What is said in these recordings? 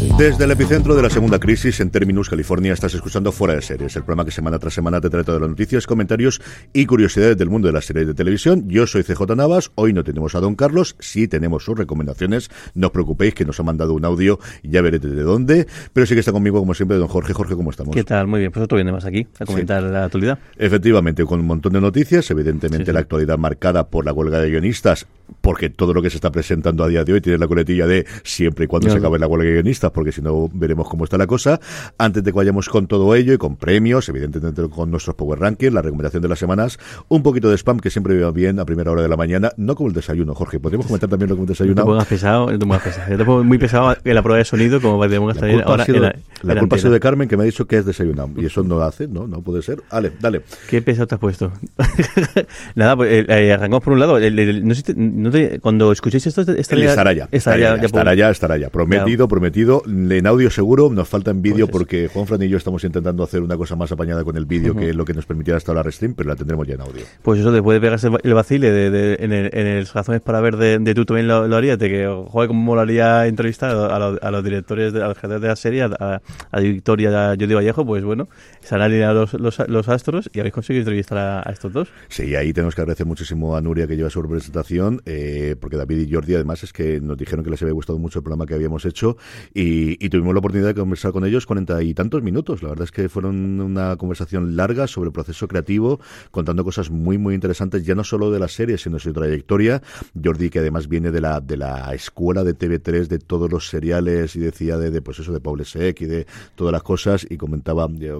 Desde el epicentro de la segunda crisis en Terminus, California, estás escuchando Fuera de Series, el programa que semana tras semana te trae todas las noticias, comentarios y curiosidades del mundo de las series de televisión. Yo soy CJ Navas, hoy no tenemos a Don Carlos, sí tenemos sus recomendaciones, no os preocupéis que nos ha mandado un audio, ya veré de dónde, pero sí que está conmigo como siempre Don Jorge. Jorge, ¿cómo estamos? ¿Qué tal? Muy bien, pues otro viene más aquí a comentar la actualidad. Efectivamente, con un montón de noticias, evidentemente Sí, sí. la actualidad marcada por la huelga de guionistas, porque todo lo que se está presentando a día de hoy tiene la coletilla de siempre y cuando se acabe la huelga de guionistas, porque si no veremos cómo está la cosa. Antes de que vayamos con todo ello y con premios, evidentemente con nuestros Power Rankings, la recomendación de las semanas, un poquito de spam que siempre va bien a primera hora de la mañana, no como el desayuno, Jorge. Podríamos comentar también lo que hemos No te pesado, no te pongas pesado. Yo te pongo muy pesado en la prueba de sonido, como te pongas La también culpa, ahora ha sido, en la, culpa ha sido de Carmen que me ha dicho que es desayunado. Y eso no hace, ¿no? No puede ser. Dale, dale. ¿Qué pesado te has puesto? Nada, pues eh, eh, arrancamos por un lado. El- el- no sé no te- cuando escuchéis esto, estará Él estará ya, Estará ya, estará ya, ya. Prometido, En audio seguro, nos falta en vídeo Pues porque Juan Fran y yo estamos intentando hacer una cosa más apañada con el vídeo, que es lo que nos permitiera hasta ahora stream, pero la tendremos ya en audio. Pues eso, después de pegarse el va- el vacile de, de- en, el, en el razones para ver de, de tú también lo, lo harías, de que, joder, cómo molaría entrevistar a, los- a los directores, de, a los creadores de la serie, a, a Victoria y a Jordi Vallejo, pues bueno, se han alineado los, los, los astros y habéis conseguido entrevistar a, a estos dos. Sí, ahí tenemos que agradecer muchísimo a Nuria que lleva su representación, eh, porque David y Jordi además es que nos dijeron que les había gustado mucho el programa que habíamos hecho y, y tuvimos la oportunidad de conversar con ellos cuarenta y tantos minutos. La verdad es que fueron una conversación larga sobre el proceso creativo, contando cosas muy, muy interesantes, ya no solo de la serie, sino de su trayectoria. Jordi, que además viene de la, de la escuela de TV3 de todos los seriales y decía de, de, pues eso, de Paul Sec y de todas las cosas y comentaba... eh,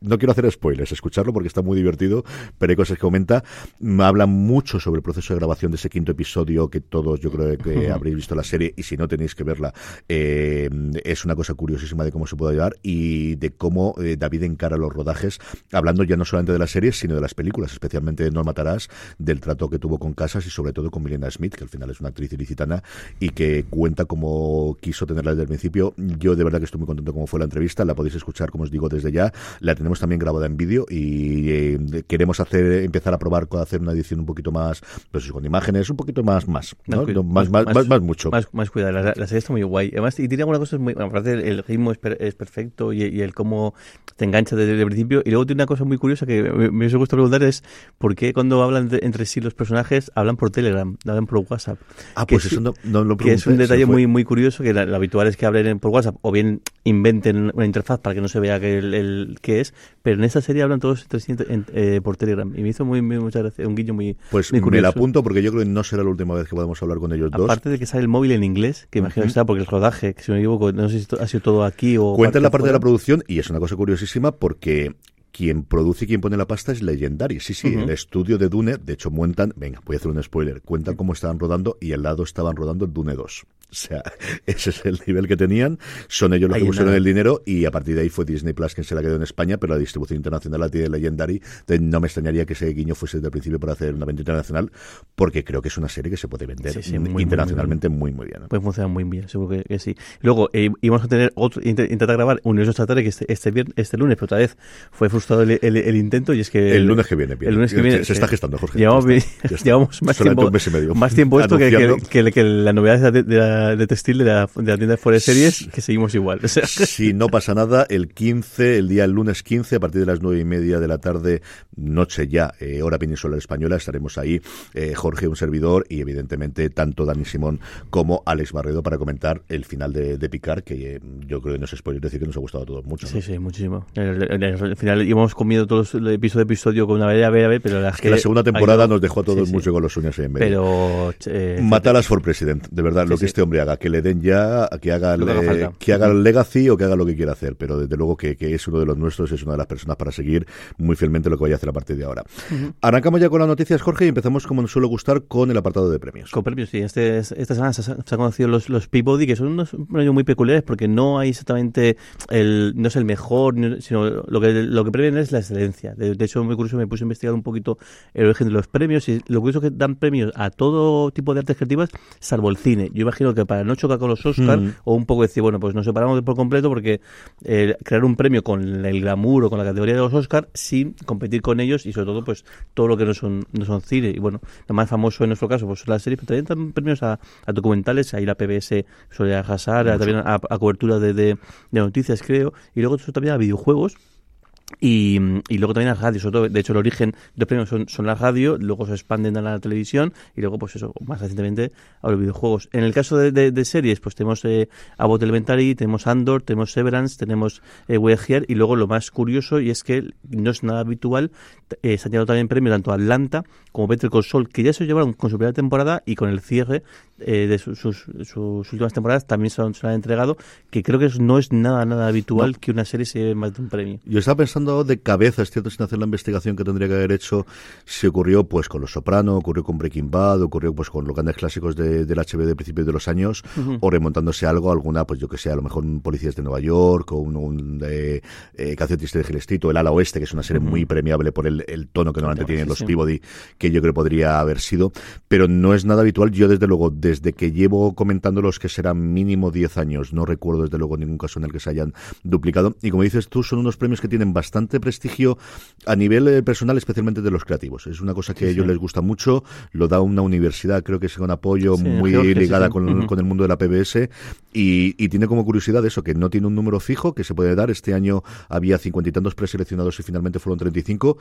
no quiero hacer spoilers, escucharlo porque está muy divertido, pero hay cosas que comenta. Mm, Habla mucho sobre el proceso de grabación de ese quinto episodio que todos yo creo que habréis visto la serie y si no tenéis que verla, eh, es una cosa curiosísima de cómo se puede llevar y de cómo eh, David encara los rodajes, hablando ya no solamente de las series, sino de las películas, especialmente de No Matarás, del trato que tuvo con Casas y sobre todo con Milena Smith, que al final es una actriz ilicitana y que cuenta cómo quiso tenerla desde el principio. Yo de verdad que estoy muy contento cómo fue la entrevista, la podéis escuchar, como os digo, desde ya. La tenemos también grabada en vídeo y eh, queremos hacer empezar a probar con hacer una edición un poquito más, pues con imágenes, un poquito más, más, ¿no? más, más, más, más mucho. Más, más cuidado, la, la serie está muy guay. Además, y tiene algunas cosas muy. Aparte, el, ritmo es, per- es perfecto y, y el cómo te engancha desde el principio. Y luego tiene una cosa muy curiosa que me, me gustado preguntar: es por qué cuando hablan de- entre sí los personajes hablan por Telegram, hablan por WhatsApp. Ah, Que pues es- eso no, no lo Que es pregunté, un detalle muy muy curioso, que la- lo habitual es que hablen por WhatsApp o bien inventen una interfaz para que no se vea que el, el- qué es, pero en esta serie hablan todos en- eh, por Telegram. Y me hizo muy, muy mucha gracia, un guiño muy, Pues muy me la apunto porque yo creo que no será la última vez que podamos hablar con ellos dos. Aparte de que sale el móvil en inglés, que imagino que está porque el rodaje, que si no me equivoco, no sé si ha sido todo aquí o. Cuenta la parte de la producción y es una cosa curiosísima porque quien produce y quien pone la pasta es Legendary. Sí, sí, Ujú. el estudio de Dune, de hecho, montan, venga, voy a hacer un spoiler, cuentan cómo estaban rodando y al lado estaban rodando el Dune 2. O sea, ese es el nivel que tenían, son ellos los Hay que pusieron una- el dinero y a partir de ahí fue Disney Plus quien se la quedó en España, pero la distribución internacional la tiene Legendary. Entonces no me extrañaría que ese guiño fuese desde el principio para hacer una venta internacional, porque creo que es una serie que se puede vender Sí, sí, muy, muy, internacionalmente muy, muy bien. Puede funcionar muy bien, seguro que, que sí. Luego, eh, íbamos a tener otro, int- intentar grabar Universo que este, este, este lunes, pero otra vez fue frustrado el, el- el intento y es que... El lunes que viene, viene. El lunes que Se- viene. se está eh, gestando, Jorge, Llevamos, está, llevamos más tiempo, un mes y medio. más tiempo esto que, que- que la novedad de, la- de, de textil de la, de la tienda de de Series, que seguimos igual. O sea, Si no pasa nada, el 15, el día el lunes 15, a partir de las nueve y media de la tarde, noche ya, eh, hora peninsular española, estaremos ahí, eh, Jorge, un servidor, y evidentemente tanto Dani Simón como Alex Barredo para comentar el final de, de Picar, que eh, yo creo que no es spoiler decir que nos ha gustado a todos mucho. ¿no? Sí, sí, muchísimo. Al final íbamos comiendo todos los episodio a episodio con una vez, a ver, a ver, pero la, Es que la segunda temporada nos dejó a todos mucho con los uñas ahí en medio. Pero. eh, Matalas for President, de verdad, lo Sí, que sí. este hombre haga, que le den ya, que haga, Lo que haga que el legacy o que haga lo que quiera hacer, pero desde luego que, que es uno de los nuestros, es una de las personas para seguir muy fielmente lo que vaya a hacer a partir de ahora. Arrancamos ya con las noticias, Jorge, y empezamos como nos suele gustar con el apartado de premios. Con premios, sí. Este, esta semana se, se han conocido los, los Peabody, que son unos premios muy peculiares porque no hay exactamente el, no es el mejor, sino lo que, lo que premian es la excelencia. De, de hecho, muy curioso, me puse a investigar un poquito el origen de los premios y lo curioso es que dan premios a todo tipo de artes creativas, salvo el cine. Yo imagino que para no chocar con los Oscars Mm. o un poco decir, bueno, pues nos separamos por completo porque eh, crear un premio con el glamour o con la categoría de los Oscars sin competir con ellos y sobre todo pues todo lo que no son no son cine y bueno lo más famoso en nuestro caso pues son las series pero también dan premios a, a documentales ahí la PBS suele arrasar también a, a cobertura de, de- de noticias creo y luego eso también a videojuegos y, y luego también a la radio, sobre todo, de hecho el origen de los premios son, son la radio, luego se expanden a la televisión y luego pues eso, más recientemente a los videojuegos. En el caso de, de- de series, pues tenemos eh, Abbott Elementary, tenemos Andor, tenemos Severance, tenemos eh, y luego lo más curioso y es que no es nada habitual, eh, se han llevado también premios tanto a Atlanta como Better Call Saul, que ya se llevaron con su primera temporada y con el cierre eh, de sus, sus, sus últimas temporadas también se, han- se han entregado, que creo que es- no es nada, nada habitual que una serie se lleve más de un premio. Yo estaba pensando de cabeza, es cierto, sin hacer la investigación que tendría que haber hecho, si ocurrió pues con Los Soprano, ocurrió con Breaking Bad, ocurrió pues con los grandes clásicos de, del HB de principios de los años, o remontándose a algo, alguna, pues yo que sé, a lo mejor un Policías de Nueva York, o un, un de, eh, Canción Triste de Gilestito, El Ala Oeste, que es una serie muy premiable por el, el tono que normalmente tienen los. Peabody, que yo creo podría haber sido, pero no es nada habitual. Yo, desde luego, desde que llevo comentando los que serán mínimo 10 años, no recuerdo desde luego ningún caso en el que se hayan duplicado. Y como dices tú, son unos premios que tienen bastante prestigio a nivel eh, personal, especialmente de los creativos. Es una cosa que a ellos les gusta mucho, lo da una universidad, creo que es con apoyo Sí, muy ligada con, Ujú. con el mundo de la PBS y, y tiene como curiosidad eso, que no tiene un número fijo que se puede dar. Este año había cincuenta y tantos preseleccionados y finalmente fueron 35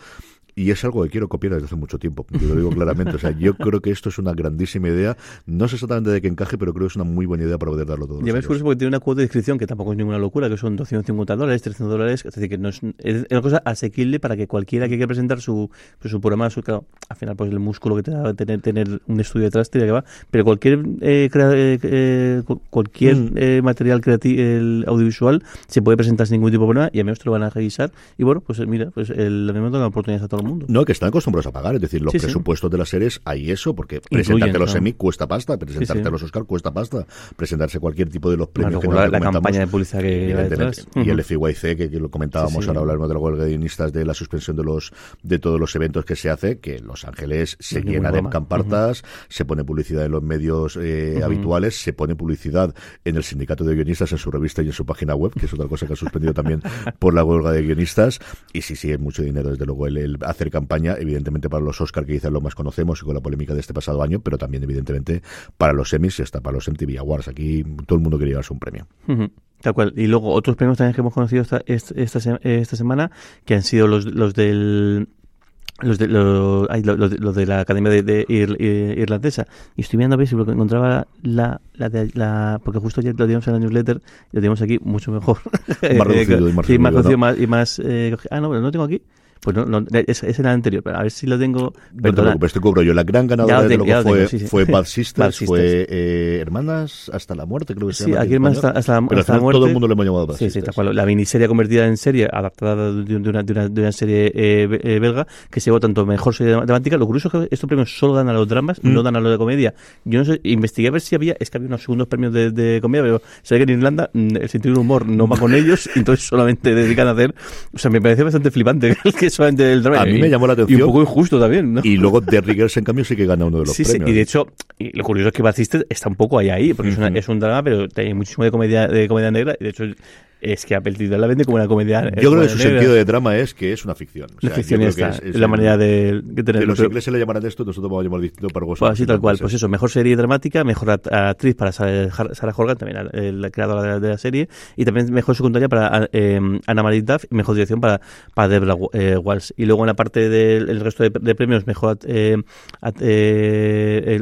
y es algo que quiero copiar desde hace mucho tiempo. Yo lo digo claramente. O sea, yo creo que esto es una grandísima idea. No sé exactamente de qué encaje, pero creo que es una muy buena idea para poder darlo todo. Y además es curioso porque tiene una cuota de inscripción que tampoco es ninguna locura, que son 250 dólares, 300 dólares, es decir, que no es, es una cosa asequible para que cualquiera que quiera presentar su, pues, su programa, su, claro, al final pues el músculo que te da tener, tener un estudio detrás, tira que va, pero cualquier eh, crea- eh, eh, cu- cualquier Mm. eh, material creativo audiovisual se puede presentar sin ningún tipo de problema y a menos te lo van a revisar y bueno, pues mira, pues el lo mismo da la oportunidad a todo el mundo. No, que están acostumbrados a pagar, es decir, los Sí, sí. presupuestos de las series hay eso, porque presentarte los claro. Emmy cuesta pasta, presentarte Sí, a los Oscar cuesta pasta, presentarse cualquier tipo de los premios que la, campaña de publicidad que detrás. Y el. FYC, que, que lo comentábamos Sí, sí. De la huelga de guionistas, de la suspensión de los de todos los eventos que se hace, que Los Ángeles se ningún llena de campartas, se pone publicidad en los medios eh, Ujú. habituales, se pone publicidad en el sindicato de guionistas, en su revista y en su página web, que es otra cosa que ha suspendido también por la huelga de guionistas. Y sí, sí, es mucho dinero, desde luego, el, el hacer campaña, evidentemente para los Oscar, que quizás lo más conocemos y con la polémica de este pasado año, pero también, evidentemente, para los Emmys y hasta para los MTV Awards. Aquí todo el mundo quiere llevarse un premio. Tal cual. Y luego otros premios también que hemos conocido esta, est- esta, esta semana, que han sido los, los del... Los de, los, de, los de la Academia de, de Ir- Irlandesa. Y estoy viendo a ver si encontraba la, la, de- la... Porque justo ayer lo teníamos en la newsletter y lo tenemos aquí mucho mejor. Más reducido y más Sí, más resumido, reducido ¿no? más- y más... eh, ah, no, pero no lo tengo aquí. Pues no, no es, es el anterior, pero a ver si lo tengo... No te Perdona. preocupes, te cobro yo. La gran ganadora de tengo, lo ya que lo fue, sí, sí. fue Bad Sisters, Bad Sisters. fue eh, Hermanas hasta la muerte, creo que se Sí, llama. más español. hasta, hasta la, Pero hasta la muerte. todo el mundo le hemos llamado Bad Sí, sí, Sisters. cual. La miniserie convertida en serie, adaptada de, una, de, una, de una serie eh, eh, belga, que se llevó tanto mejor serie dramática. Lo curioso es que estos premios solo dan a los dramas, Mm. no dan a los de comedia. Yo no sé, investigué a ver si había, es que había unos segundos premios de, de comedia, pero sé que en Irlanda mm, el sentido del humor no va con ellos, entonces solamente dedican a hacer. O sea, me pareció bastante flipante que solamente drama. A mí Y- me llamó la Y atención. un poco injusto también, ¿no? Y luego The Riggers, en cambio, sí que gana uno de los Sí, sí, premios. y de hecho, y lo curioso es que Batiste está un poco ahí, ahí, porque es, una- es un drama, pero tiene muchísimo de comedia, de comedia negra, y de hecho es que Apple TV la vende como una comedia eh, Yo creo que su negra. sentido de drama es que es una ficción. O ficción es- es la el- manera de, que Que tener los ingleses le llamarán esto, nosotros vamos a llamar distinto para vosotros. Pues así tal cual, pues eso, mejor serie dramática, mejor act- actriz para Sarah Horgan, también la, la creadora de la, de la serie, y también mejor secundaria para eh, Anna Marie Duff y mejor dirección para, para Deborah eh, Walsh. Y luego en la parte del el resto de, de premios, mejor eh, at-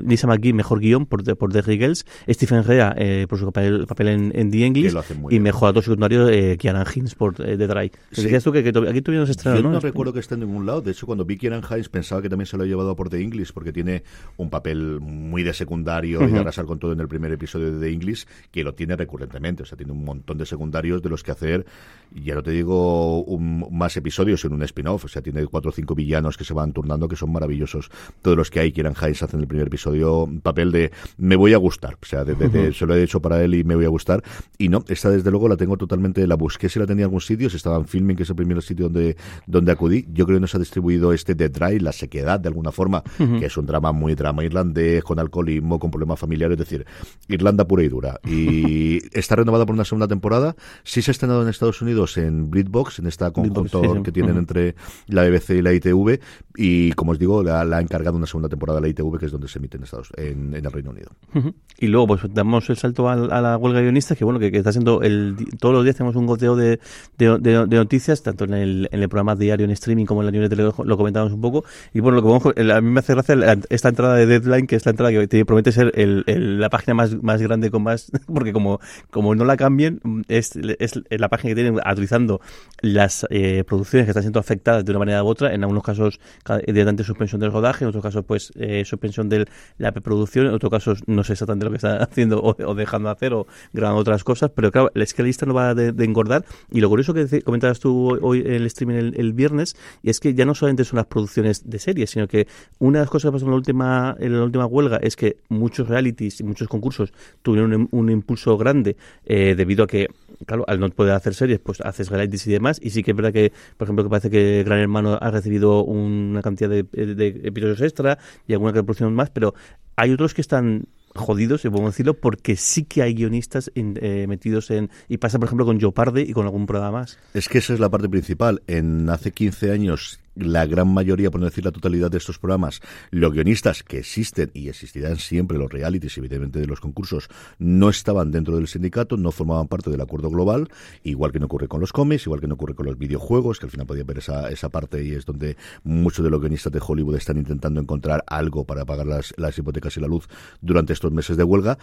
Lisa McGee, mejor guion por, por The Riggles, Stephen Rea por su papel, papel en, en The English, y mejor actor secundario secundario eh, Kieran Hines por eh, The Dry. Decías tú que, que aquí tuvimos estreno, Yo ¿no? no recuerdo que esté en ningún lado. De hecho, cuando vi Kieran Hines pensaba que también se lo ha llevado por The English porque tiene un papel muy de secundario y de arrasar con todo en el primer episodio de The English que lo tiene recurrentemente. O sea, tiene un montón de secundarios de los que hacer, ya no te digo un- más episodios en un spin-off. O sea, tiene cuatro o cinco villanos que se van turnando que son maravillosos. Todos los que hay, Kieran Hines hace en el primer episodio papel de me voy a gustar. O sea, de, de- de- se lo he hecho para él y me voy a gustar. Y no, esta desde luego la tengo totalmente, la busqué si la tenía en algún sitio, si estaba en filming, que es el primer sitio donde, donde acudí. Yo creo que nos ha distribuido este The Dry, la sequedad de alguna forma, que es un drama muy drama irlandés, con alcoholismo, con problemas familiares, es decir, Irlanda pura y dura. Y está renovada por una segunda temporada. Sí se ha estrenado en Estados Unidos en BritBox, en esta conjunto sí, sí. que tienen Ujú. entre la BBC y la ITV. Y como os digo, la, la ha encargado una segunda temporada la ITV, que es donde se emite en, Estados, en, en el Reino Unido. Ujú. Y luego pues damos el salto al- a, la huelga de guionistas, que bueno, que, que está siendo el, todos los días tenemos un goteo de, de, de- de noticias, tanto en el, en el programa diario en streaming como en la newsletter lo, lo comentamos un poco. Y bueno, lo que vamos, a mí me hace gracia esta entrada de Deadline, que es la entrada que te promete ser el, el- la página más, más grande con más, porque como, como no la cambien, es, es la página que tienen actualizando las eh, producciones que están siendo afectadas de una manera u otra, en algunos casos ca- directamente suspensión del rodaje, en otros casos pues eh, suspensión de la preproducción, en otros casos no sé exactamente lo que están haciendo o, o dejando de hacer o grabando otras cosas, pero claro, es que la lista no va de, de engordar y lo curioso que comentabas tú hoy- en el streaming el, viernes y es que ya no solamente son las producciones de series, sino que una de las cosas que pasó en la última, en la última huelga es que muchos realities y muchos concursos tuvieron un, un impulso grande eh, debido a que, claro, al no poder hacer series, pues haces realities y demás. Y sí que es verdad que, por ejemplo, que parece que Gran Hermano ha recibido una cantidad de, de episodios extra y alguna producción más, pero hay otros que están jodidos, si podemos decirlo, porque sí que hay guionistas in- eh, metidos en... Y pasa, por ejemplo, con Joe y con algún programa más. Es que esa es la parte principal. En hace 15 años, la gran mayoría, por no decir la totalidad de estos programas, los guionistas que existen y existirán siempre, los realities, evidentemente de los concursos, no estaban dentro del sindicato, no formaban parte del acuerdo global, igual que no ocurre con los cómics, igual que no ocurre con los videojuegos, que al final podía ver esa, esa parte y es donde muchos de los guionistas de Hollywood están intentando encontrar algo para pagar las, las hipotecas y la luz durante estos meses de huelga.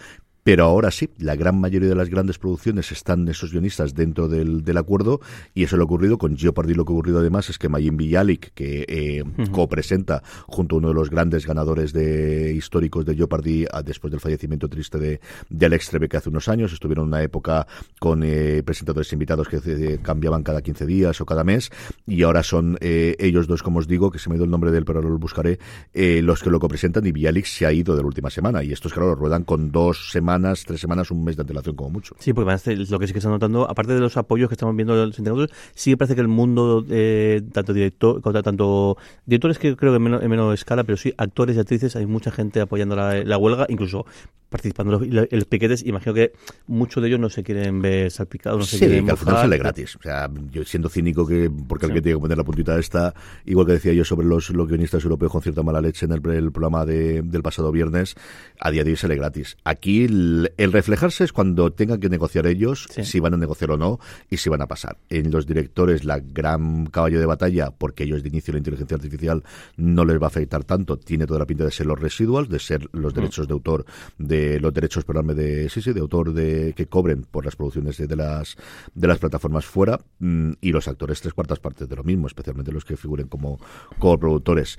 Pero ahora sí, la gran mayoría de las grandes producciones están esos guionistas dentro del, del acuerdo y eso lo ha ocurrido con Jeopardy. Lo que ha ocurrido además es que Mayim Bialik, que eh, copresenta junto a uno de los grandes ganadores de históricos de Jeopardy ah, después del fallecimiento triste de, de Alex Trebek hace unos años, estuvieron en una época con eh, presentadores invitados que eh, cambiaban cada 15 días o cada mes y ahora son eh, ellos dos, como os digo, que se me ido el nombre de él, pero ahora lo buscaré, eh, los que lo copresentan y Bialik se ha ido de la última semana y estos, claro, lo ruedan con dos semanas, tres semanas, un mes de antelación como mucho. Sí, porque lo que sí que está notando, aparte de los apoyos que estamos viendo los sindicatos, sí que parece que el mundo, eh, tanto director, tanto directores que creo que en menos, en menor escala, pero sí actores y actrices, hay mucha gente apoyando la huelga, incluso participando en los, los piquetes. Imagino que muchos de ellos no se quieren ver salpicados, no se Sí, quieren que al final sale gratis. O sea, yo siendo cínico que, porque Sí. alguien tiene que poner la puntita esta, igual que decía yo sobre los, los guionistas europeos con cierta mala leche en el, el programa de- del pasado viernes, a día de hoy sale gratis. Aquí el, el reflejarse es cuando tengan que negociar ellos, Sí. si van a negociar o no, y si van a pasar. En los directores, la gran caballo de batalla, porque ellos de inicio la inteligencia artificial no les va a afectar tanto, tiene toda la pinta de ser los residuals, de ser los Mm. derechos de autor, de los derechos, perdóname, de, sí, sí, de autor de que cobren por las producciones de, de las de las plataformas fuera mm, y los actores tres cuartas partes de lo mismo, especialmente los que figuren como coproductores.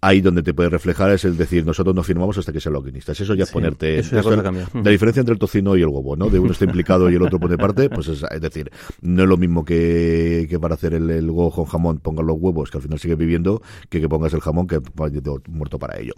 Ahí donde te puede reflejar es el decir, nosotros no firmamos hasta que sean los guionistas. Eso ya es Sí, ponerte... eso ya la diferencia entre el tocino y el huevo, ¿no? De uno está implicado y el otro pone parte, pues es, es decir, no es lo mismo que, que para hacer el, el huevo con jamón pongas los huevos, que al final sigue viviendo, que que pongas el jamón, que muerto para ello.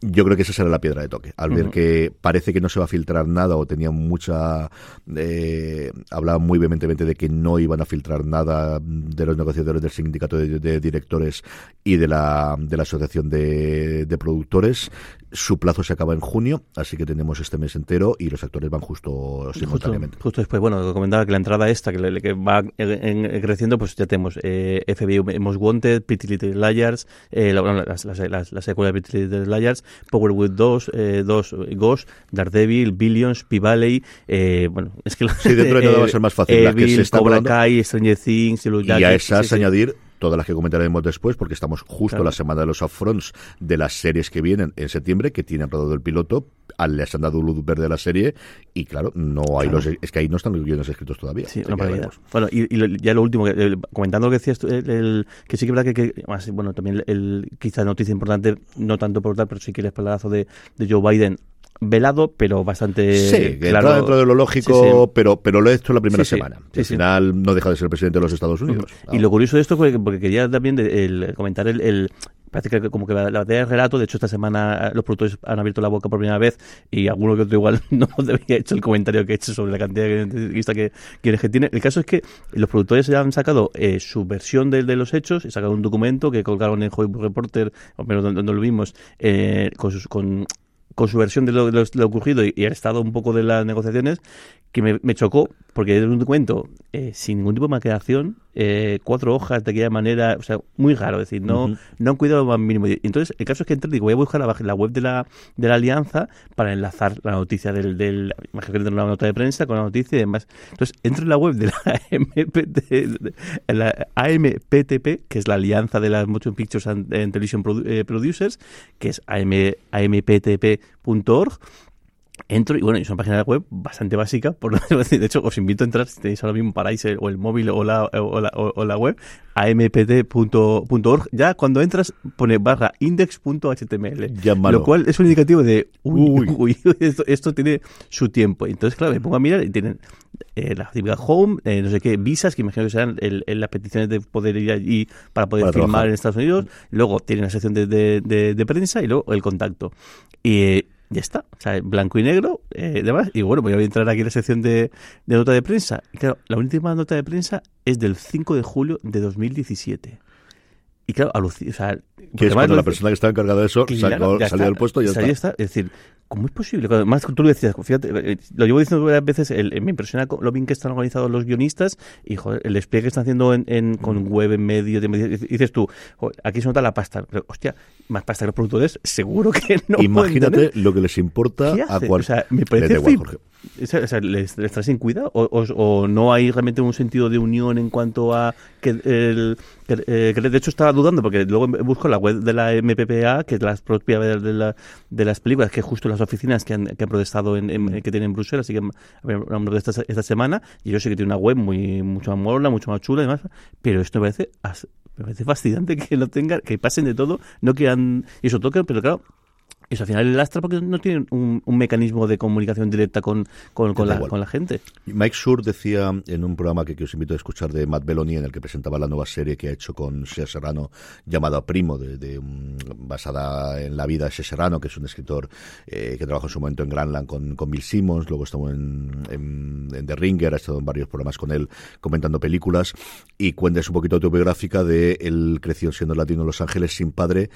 Yo creo que esa será la piedra de toque. Al ver Ujú. Parece que no se va a filtrar nada o tenían mucha... Eh, hablaban muy vehementemente de que no iban a filtrar nada de los negociadores del sindicato de, directores y de la, de la asociación de productores. Su plazo se acaba en junio, así que tenemos este mes entero y los actores van justo simultáneamente. justo después, bueno, comentaba que la entrada esta, que, le- que va en- en- creciendo, pues ya tenemos eh, FBI Most Wanted, Pretty Little Liars, eh, la, la secuela de Pretty Little Liars, Powerwood 2, eh, 2 Ghost, Daredevil, Billions, P-Valley, eh, bueno, es que... Sí, dentro de nada va a ser más fácil. Las que se están Cobra hablando- Kai, Stranger Things, Yellow Y a esas añadir todas las que comentaremos después, porque estamos justo la semana de los upfronts de las series que vienen en septiembre, que tienen rodado el piloto, les han dado luz verde a la serie, y claro, no hay los, es que ahí no están los guiones escritos todavía. Sí, no, bueno, y, ya lo último, comentando lo que decías, el, que sí que es verdad que, bueno, también el, quizá noticia importante, no tanto por tal, pero sí que el espaldazo de, de Joe Biden velado, pero bastante sí, claro. dentro de lo lógico, pero pero lo he hecho la primera semana. Al final no deja de ser presidente de los Estados Unidos. Y lo curioso de esto, porque, porque quería también el, comentar el, el parece que como que la batalla del relato, de hecho esta semana los productores han abierto la boca por primera vez y alguno que otro igual no debería hecho el comentario que he hecho sobre la cantidad de entrevistas que, que, tiene. El caso es que los productores ya han sacado eh, su versión de, de, los hechos, y sacado un documento que colgaron en Hollywood Reporter, o menos donde, lo vimos, eh, con, sus, con con su versión de lo, de lo ocurrido y, el estado un poco de las negociaciones, que me, me chocó, porque es un documento eh, sin ningún tipo de maquedación, eh, cuatro hojas de aquella manera, o sea, muy raro, es decir, no, no han cuidado lo más mínimo. Entonces, el caso es que entré, digo, voy a buscar la, la web de la, de la alianza para enlazar la noticia del, del imagino que una nota de prensa con la noticia y demás. Entonces, entro en la web de la, AMPT, la AMPTP, que es la alianza de las Motion Pictures and, Television eh, Producers, que es AM, amptp.org Entro y bueno, es una página web bastante básica, por de hecho os invito a entrar si tenéis ahora mismo paráis o el móvil o la, o la, o la web, ampt.org, ya cuando entras pone barra index.html, lo cual es un indicativo de, uy, uy, esto, tiene su tiempo. Entonces, claro, me pongo a mirar y tienen eh, la típica home, eh, no sé qué, visas, que imagino que serán el, las peticiones de poder ir allí para poder filmar en Estados Unidos, luego tienen la sección de, de, de, prensa y luego el contacto. Y ya está. O sea, blanco y negro, eh, demás. Y bueno, voy a entrar aquí en la sección de, de nota de prensa. Y claro, la última nota de prensa es del 5 de julio de 2017. Y claro, alucina. O sea, que es cuando la persona que estaba encargada de eso salió del puesto y ya, está. Es decir, ¿cómo es posible? Más tú lo decías, fíjate, eh, lo llevo diciendo varias veces, el, me impresiona lo bien que están organizados los guionistas y joder, el despliegue que están haciendo en, con mm. web en medio. dices tú, aquí se nota la pasta. hostia, más pasta que los productores, seguro que no. Imagínate lo que les importa a cual. O sea, me parece o sea, ¿les, les sin cuidado? O, o, no hay realmente un sentido de unión en cuanto a que el... Que, eh, de hecho estaba dudando porque luego busco la web de la MPPA, que es la propia de, la, de las películas, que es justo las oficinas que han, que han protestado en, que tienen en Bruselas, así que hablamos de esta, esta semana, y yo sé que tiene una web muy mucho más mola, mucho más chula y demás, pero esto me parece, me parece fascinante que lo tengan, que pasen de todo, no que han, y eso toca, pero claro, eso al final el lastra porque no tienen un, mecanismo de comunicación directa con, con, con, la, con, la, gente. Mike Schur decía en un programa que, os invito a escuchar de Matt Belloni, en el que presentaba la nueva serie que ha hecho con Shea Serrano, llamada Primo, de, basada en la vida de Shea Serrano, que es un escritor eh, que trabajó en su momento en Granland con, con Bill Simmons, luego estuvo en, en, The Ringer, ha estado en varios programas con él comentando películas, y cuenta un poquito autobiográfica de él creció siendo latino en Los Ángeles sin padre,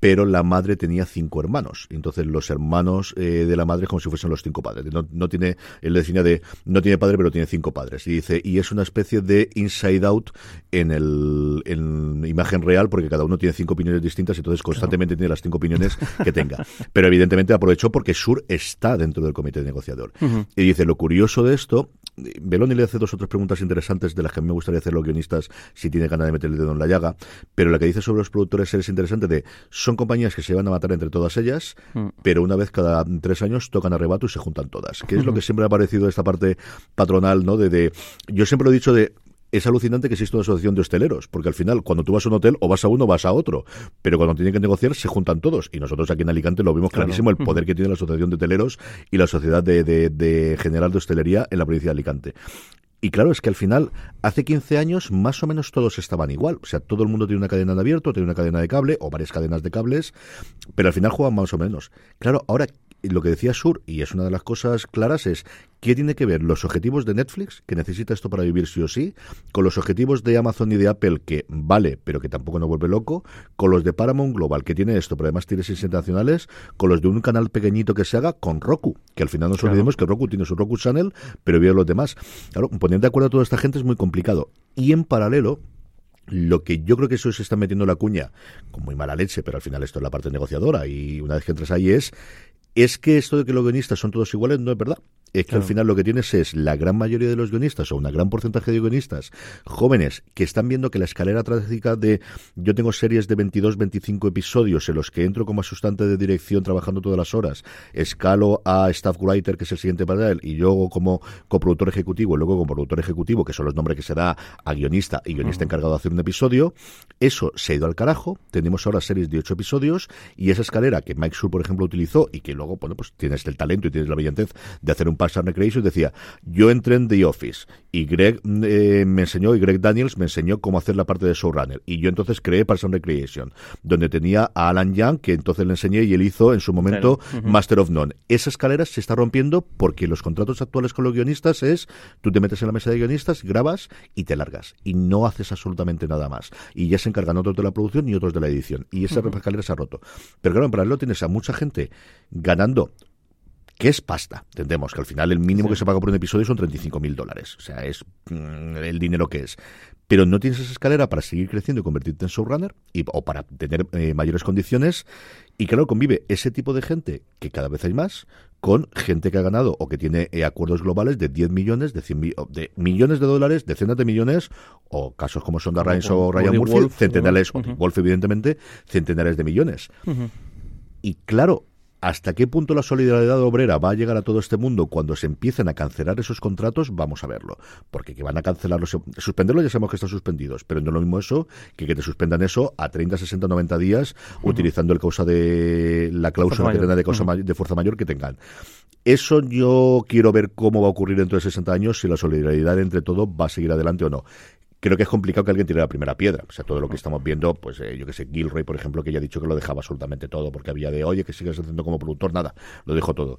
pero la madre tenía cinco hermanos. Entonces los hermanos eh, de la madre como si fuesen los cinco padres. No, no tiene, él decía de, no tiene padre, pero tiene cinco padres. Y dice, y es una especie de inside out en el, en imagen real, porque cada uno tiene cinco opiniones distintas, y entonces constantemente tiene las cinco opiniones que tenga. Pero evidentemente aprovechó porque Sur está dentro del comité negociador. Y dice, lo curioso de esto, Beloni le hace dos o tres preguntas interesantes de las que a mí me gustaría hacer los guionistas si tiene ganas de meterle el dedo en la llaga, pero la que dice sobre los productores es interesante de, son compañías que se van a matar entre todas ellas, mm. pero una vez cada tres años tocan arrebato y se juntan todas, que es lo que siempre ha parecido esta parte patronal, ¿no? De, de yo siempre lo he dicho de es alucinante que exista una asociación de hosteleros, porque al final, cuando tú vas a un hotel, o vas a uno o vas a otro, pero cuando tienen que negociar, se juntan todos. Y nosotros aquí en Alicante lo vimos clarísimo, el poder que tiene la Asociación de Hoteleros y la Sociedad de, de General de Hostelería en la provincia de Alicante. Y claro, es que al final, hace 15 años, más o menos todos estaban igual. O sea, todo el mundo tiene una cadena de abierto, tiene una cadena de cable, o varias cadenas de cables, pero al final juegan más o menos. Claro, ahora lo que decía Sur, y es una de las cosas claras, es ¿qué tiene que ver los objetivos de Netflix, que necesita esto para vivir sí o sí, con los objetivos de Amazon y de Apple, que vale, pero que tampoco nos vuelve loco, con los de Paramount Global, que tiene esto, pero además tiene seis internacionales, con los de un canal pequeñito que se haga, con Roku, que al final nos olvidemos que Roku tiene su Roku Channel, pero veo los demás. Claro, poner de acuerdo a toda esta gente es muy complicado. Y en paralelo, lo que yo creo que eso se está metiendo la cuña, con muy mala leche, pero al final esto es la parte negociadora, y una vez que entras ahí es es que esto de que los guionistas son todos iguales no es verdad. Es que al final lo que tienes es la gran mayoría de los guionistas o una gran porcentaje de guionistas jóvenes que están viendo que la escalera trágica de yo tengo series de 22, 25 episodios en los que entro como asustante de dirección trabajando todas las horas, escalo a staff writer que es el siguiente para él y luego como coproductor ejecutivo y luego como productor ejecutivo que son los nombres que se da a guionista y guionista encargado de hacer un episodio, eso se ha ido al carajo, tenemos ahora series de 8 episodios y esa escalera que Mike Sur por ejemplo utilizó y que luego bueno pues tienes el talento y tienes la brillantez de hacer un Parks and Recreation decía yo entré en The Office y Greg eh, me enseñó y Greg Daniels me enseñó cómo hacer la parte de showrunner. Y yo entonces creé Parks and Recreation donde tenía a Alan Young que entonces le enseñé y él hizo en su momento Master of None. Esa escalera se está rompiendo porque los contratos actuales con los guionistas es tú te metes en la mesa de guionistas grabas y te largas. Y no haces absolutamente nada más. Y ya se encargan otros de la producción y otros de la edición. Y esa escalera se ha roto. Pero claro en paralelo tienes a mucha gente ganando que es pasta. Entendemos que al final el mínimo que se paga por un episodio son 35 mil dólares. O sea, es mm, el dinero que es. Pero no tienes esa escalera para seguir creciendo y convertirte en showrunner y, o para tener eh, mayores condiciones. Y claro, convive ese tipo de gente, que cada vez hay más, con gente que ha ganado o que tiene eh, acuerdos globales de 10 millones, de 100 de millones de dólares, decenas de millones, o casos como son de Ryan o Ryan Murphy, centenares, Wolf, evidentemente, centenares de millones. Y claro, ¿Hasta qué punto la solidaridad obrera va a llegar a todo este mundo cuando se empiecen a cancelar esos contratos? Vamos a verlo. Porque que van a cancelarlos, suspenderlos ya sabemos que están suspendidos, pero no es lo mismo eso que que te suspendan eso a 30, 60, 90 días utilizando el causa de la cláusula que de, causa de fuerza mayor que tengan. Eso yo quiero ver cómo va a ocurrir dentro de 60 años, si la solidaridad entre todos va a seguir adelante o no creo que es complicado que alguien tire la primera piedra. O sea, todo lo que estamos viendo, pues eh, yo que sé, Gilroy, por ejemplo, que ya ha dicho que lo dejaba absolutamente todo, porque había de, oye, que sigues haciendo como productor, nada, lo dejó todo.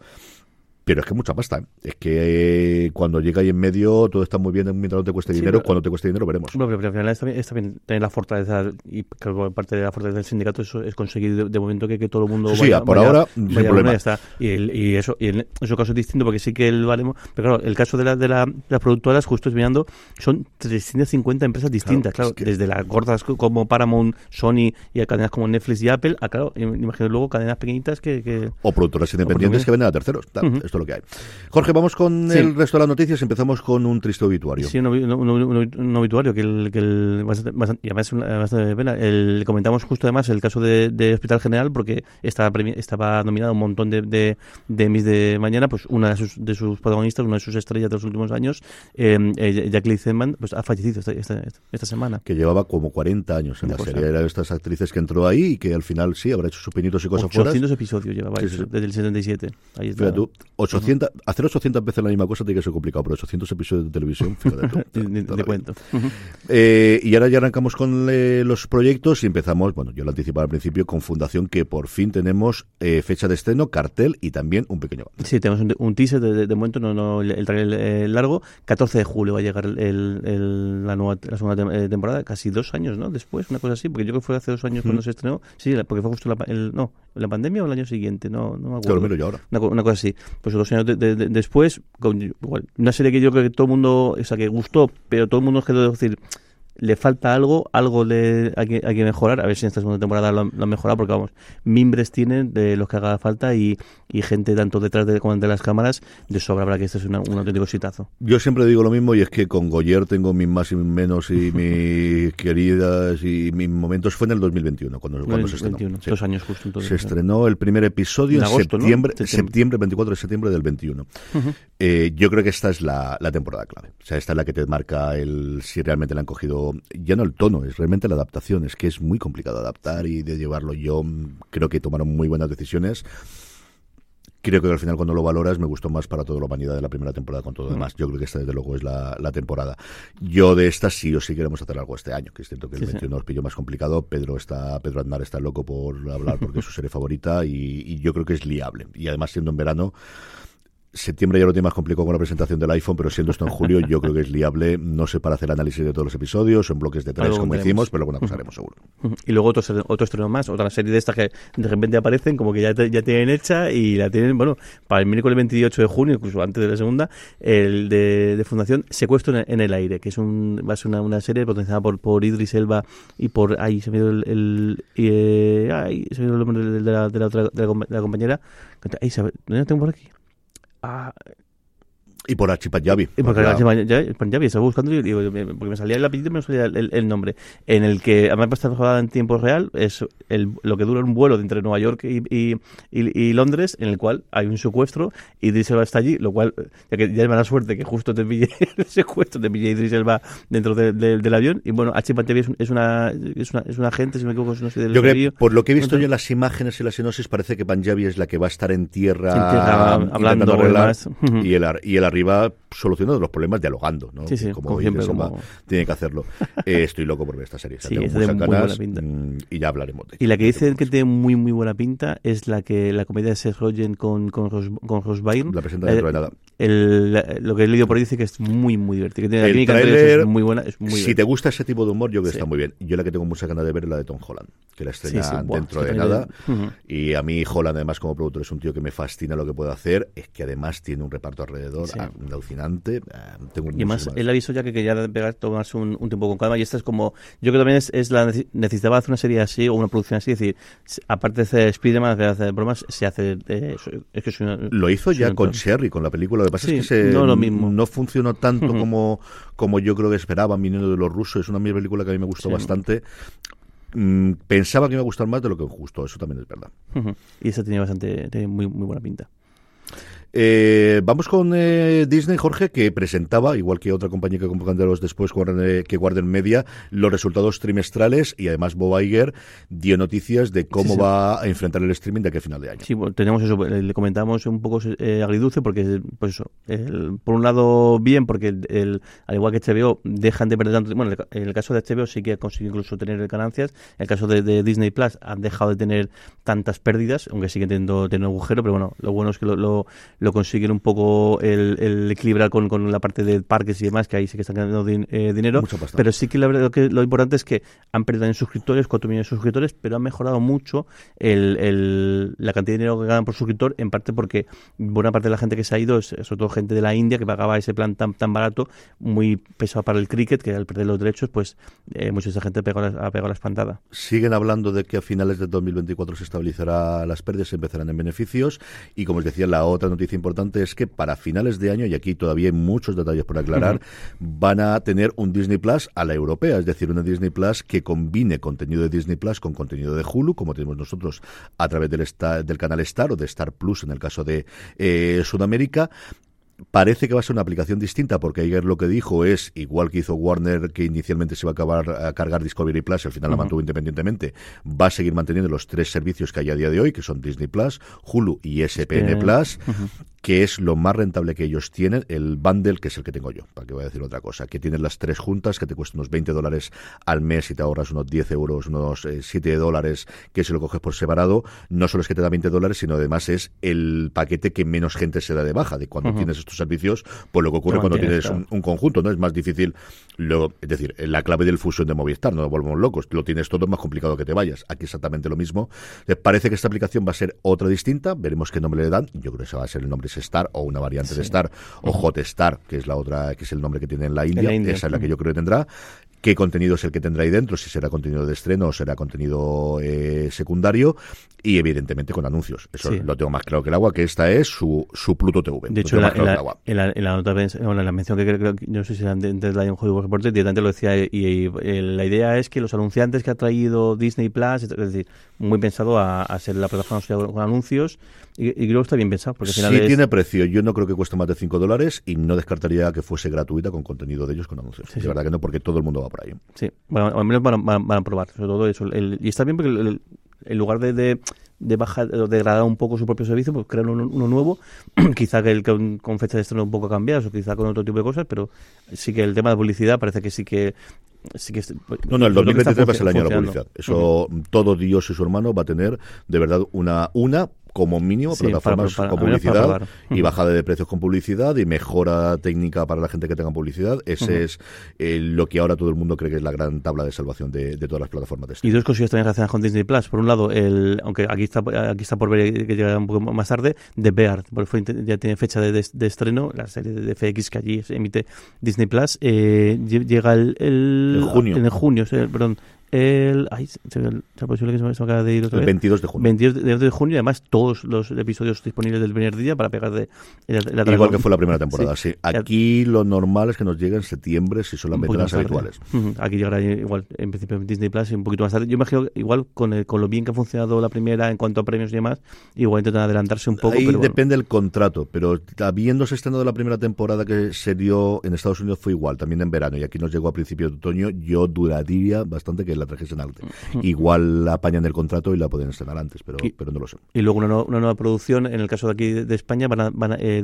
Pero es que mucha pasta. ¿eh? Es que eh, cuando llega ahí en medio todo está muy bien mientras no te cueste dinero. cuando te cueste dinero veremos. pero, al final está bien, tener la fortaleza y parte de la fortaleza del sindicato es, conseguir de, momento que, que, todo el mundo sí, vaya, por ahora vaya está. Y, y, eso y en su caso es distinto porque sí que el valemos. Pero claro, el caso de, la, de, la, las productoras, justo es mirando, son 350 empresas distintas. Claro, desde las gordas como Paramount, Sony y a cadenas como Netflix y Apple, a claro, imagino luego cadenas pequeñitas que. que o productoras independientes que venden a terceros esto es lo que hay. Jorge, vamos con el resto de las noticias. Empezamos con un triste obituario. Sí, un, obituario que, el, que el, bastante, y además bastante pena. El, comentamos justo además el caso de, Hospital General porque estaba, estaba nominado un montón de, de, de Emmys de mañana. Pues una de sus, de sus protagonistas, una de sus estrellas de los últimos años, eh, eh Jacqueline Zeman, pues ha fallecido esta, esta, semana. Que llevaba como 40 años en la serie. Era de estas actrices que entró ahí y que al final sí habrá hecho sus pinitos y cosas 800 episodios llevaba desde el 77. Ahí está. 800, hacer 800 veces la misma cosa tiene que ser complicado, pero 800 episodios de televisión, fíjate de, cuento. Eh, y ahora ya arrancamos con eh, los proyectos y empezamos, bueno, yo lo anticipaba al principio, con Fundación, que por fin tenemos eh, fecha de estreno, cartel y también un pequeño Sí, tenemos un, teaser de, momento, no, no el, trailer largo. 14 de julio va a llegar el, la, nueva, la segunda temporada, casi dos años, ¿no? Después, una cosa así, porque yo creo que fue hace dos años cuando se estrenó. Sí, porque fue justo la, el, no, la pandemia o el año siguiente, no, no me acuerdo. Lo yo ahora. Una, cosa así. Pues dos años de, después, una serie que yo creo que todo el mundo, o sea, que gustó, pero todo el mundo quedó decir, le falta algo, algo le hay que, hay que mejorar, a ver si en esta segunda temporada lo, lo han mejorado, porque vamos, mimbres tienen de los que haga falta y, y gente tanto detrás de, como de las cámaras de sobra para que este es un auténtico exitazo. Yo siempre digo lo mismo y es que con Goyer tengo mis más y mis menos y mis queridas y mis momentos fue en el 2021 cuando, cuando se estrenó. Dos años justo entonces. Se estrenó el primer episodio en, septiembre, septiembre, 24 de septiembre del 21. eh, yo creo que esta es la, la temporada clave. O sea, esta es la que te marca el si realmente le han cogido ya no el tono, es realmente la adaptación. Es que es muy complicado adaptar y de llevarlo. Yo creo que tomaron muy buenas decisiones. Creo que al final cuando lo valoras me gustó más para toda la humanidad de la primera temporada con todo lo mm. demás. Yo creo que esta desde luego es la, temporada. Yo de esta sí o sí queremos hacer algo este año, que es cierto que el 21 nos pilló más complicado. Pedro está Pedro Aznar está loco por hablar porque es su serie favorita y, y yo creo que es liable. Y además siendo en verano Septiembre ya lo tiene más complicado con la presentación del iPhone, pero siendo esto en julio, yo creo que es liable, no sé para hacer análisis de todos los episodios, en bloques de tres, como decimos, pero alguna cosa haremos seguro. Y luego otro, otro estreno más, otra serie de estas que de repente aparecen, como que ya, ya tienen hecha y la tienen, bueno, para el miércoles 28 de junio, incluso antes de la segunda, el de, Fundación Secuestro en, el Aire, que es un, va a ser una, una serie potenciada por, por Idris Elba y por, ay, se me dio el, el, eh, ay, se me dio el nombre de la, de la, otra, de la, compañera, ay, ¿dónde tengo por aquí? Ah, Y por Archie Panjabi. Y Panjabi, Panjabi, estaba buscando y digo, porque me salía el apellido y me salía el, el nombre. En el que, además está jugada en tiempo real, es el, lo que dura un vuelo de entre Nueva York y, y, y- y Londres, en el cual hay un secuestro y Idris Elba está allí, lo cual, ya que ya es mala suerte que justo te pille el secuestro, te pille Idris Elba dentro de- de- del avión. Y bueno, Archie Panjabi es, un- es una, es una, es una agente, si me equivoco, no sé del Yo creo, por lo que he visto yo en Entonces- las imágenes y la sinopsis, parece que Panjabi es la que va a estar en tierra, En tierra, hablando arreglar, y, el, y el arriba solucionando los problemas dialogando, ¿no? Sí, sí, como como siempre, tiene que hacerlo. Eh, estoy loco por ver esta serie. Sí, tengo es de muchas muy ganas, buena pinta. mm, y ya hablaremos de Y la que dice que tiene muy muy buena pinta es la que la comedia de Seth Rogen con con Ros, con Byrne. La presenta dentro de nada. El, la- lo que he leído por ahí dice que es muy muy divertido. Que tiene la El ellos tráiler, es muy buena, es muy si te divertido. gusta ese tipo de humor, yo creo que Sí. está muy bien. Yo la que tengo muchas ganas de ver es la de Tom Holland, que la estrenan Sí, sí, buah, dentro sí, de nada. le- Ujú. Y a mí Holland, además, como productor, es un tío que me fascina lo que puede hacer. Es que además tiene un reparto alrededor alucinante. Ah, tengo Y además, él avisó ya que quería pegar, tomarse un, un tiempo con calma. Y esta es como. Yo creo que también es, es la nece- necesitaba hacer una serie así o una producción así. Es decir, aparte de hacer Spider-Man, de hacer bromas, se hace. eh, es que es una- Lo hizo ya con Sherry, con la película. Lo que pasa Sí, es que se- no lo mismo. no funcionó tanto como, como yo creo que esperaban viniendo de los rusos. Es una película que a mí me gustó Sí. bastante. Mm, pensaba que me iba a gustar más de lo que me gustó. Eso también es verdad. Y esta tenía bastante. tenía muy, muy buena pinta. Eh, vamos con eh, Disney, Jorge, que presentaba, igual que otra compañía que compraros después Warner- que Guarden Media, los resultados trimestrales y además Bob Iger dio noticias de cómo Sí, sí. va a enfrentar el streaming de aquí a final de año. Sí, bueno, tenemos eso, eh, le comentamos un poco eh, agridulce porque, pues eso, el- por un lado bien, porque el, el- al igual que HBO, dejan de perder tanto, bueno, en el caso de HBO sí que ha conseguido incluso tener ganancias, en el caso de, de Disney Plus han dejado de tener tantas pérdidas, aunque siguen teniendo, teniendo agujero, pero bueno, lo bueno es que lo, lo, lo consiguen un poco el, el equilibrar con, con la parte de parques y demás, que ahí sí que están ganando din- eh, dinero, pasta. pero sí que la verdad que lo importante es que han perdido en suscriptores, 4 millones de suscriptores, pero han mejorado mucho el, el- la cantidad de dinero que ganan por suscriptor, en parte porque buena parte de la gente que se ha ido es sobre todo gente de la India que pagaba ese plan tan tan barato, muy pesado para el cricket, que al perder los derechos, pues eh, mucha esa gente ha pegado la, ha pegado la espantada. Siguen hablando de que a finales de 2024 se estabilizará las pérdidas, se empezarán en beneficios. Y como os decía, la otra noticia importante es que para finales de año, y aquí todavía hay muchos detalles por aclarar, van a tener un Disney Plus a la europea, es decir, una Disney Plus que combine contenido de Disney Plus con contenido de Hulu, como tenemos nosotros a través del, Star- del canal Star o de Star Plus en el caso de eh, Sudamérica. Parece que va a ser una aplicación distinta porque ayer lo que dijo es, igual que hizo Warner, que inicialmente se iba a acabar a cargar Discovery Plus, al final la mantuvo independientemente, va a seguir manteniendo los tres servicios que hay a día de hoy, que son Disney Plus, Hulu y SPN. Plus, que es lo más rentable que ellos tienen, el bundle, que es el que tengo yo, para que voy a decir otra cosa, que tienes las tres juntas, que te cuesta unos 20 dólares al mes y te ahorras unos 10 euros, unos eh, 7 dólares, que si lo coges por separado, no solo es que te da 20 dólares, sino además es el paquete que menos gente se da de baja, de cuando tienes estos servicios, pues lo que ocurre Lo cuando tienes un, claro. un conjunto, ¿no? Es más difícil, luego, es decir, la clave del fusión de Movistar, no nos volvemos locos, lo tienes todo, es más complicado que te vayas, aquí exactamente lo mismo. Eh, Parece que esta aplicación va a ser otra distinta, veremos qué nombre le dan, yo creo que ese va a ser el nombre es Star o una variante de Star, o Hotstar, que es la otra, que es el nombre que tiene en la India, la India, esa es la que yo creo que tendrá. ¿Qué contenido es el que tendrá ahí dentro? Si será contenido de estreno o será contenido eh, secundario. Y evidentemente con anuncios. Eso Sí. lo tengo más claro que el agua, que esta es su, su Pluto TV. De hecho, en la, claro en en nota, bueno, en la mención que creo, que- no sé si era antes de la de un juego reporte, directamente lo decía, y, y, eh, la idea es que los anunciantes que ha traído Disney Plus, es decir, muy pensado a, a ser la plataforma social con anuncios, y, y creo que está bien pensado, porque al final Sí es- tiene precio. Yo no creo que cueste más de 5 dólares y no descartaría que fuese gratuita con contenido de ellos con anuncios. Sí, de sí. verdad que no, porque todo el mundo va por ahí. Sí, bueno, al menos van, a- van, a- van a probar, sobre todo eso. El- y está bien porque el- el- en lugar de, de, de bajar o degradar un poco su propio servicio, pues crean uno, uno nuevo, quizá que el con, con fecha de estreno un poco cambiadas o quizá con otro tipo de cosas, pero sí que el tema de publicidad parece que sí que... Sí que No, no, el yo creo que está 2023 va a ser el año de la publicidad. Eso, todo Dios y su hermano va a tener, de verdad, una, una como mínimo, Sí, plataformas para- para- con publicidad y bajada de precios con publicidad y mejora técnica para la gente que tenga publicidad. Ese es eh, lo que ahora todo el mundo cree que es la gran tabla de salvación de, de todas las plataformas de Y streaming. dos cosillas también relacionadas con Disney Plus. Por un lado, el, aunque aquí está aquí está por ver que llegará un poco más tarde, The Bear, por fin te- ya tiene fecha de, de- de estreno, la serie de FX que allí se emite Disney Plus, eh, lle- llega el, junio. En junio, perdón. El. Ay, se, se, posible que se me, se me acaba de ir otra El vez. 22 de junio. 22 de, de junio y además todos los episodios disponibles del primer día para pegar de. Igual que fue la primera temporada, sí. Aquí lo normal es que nos llegue en septiembre si son las ventanas habituales. Aquí llegará igual, en principio en Disney Plus y un poquito más tarde. Yo imagino que igual con, el- con lo bien que ha funcionado la primera en cuanto a premios y demás, igual intentan adelantarse un poco. Ahí pero bueno. depende del contrato, pero habiéndose estrenado la primera temporada que se dio en Estados Unidos fue igual, también en verano, y aquí nos llegó a principios de otoño, yo duraría bastante que la trajesen antes. Igual la apañan el contrato y la pueden estrenar antes, pero, Y- pero no lo sé. Y luego una, no- una nueva producción, en el caso de aquí de, España, van a- van a, eh,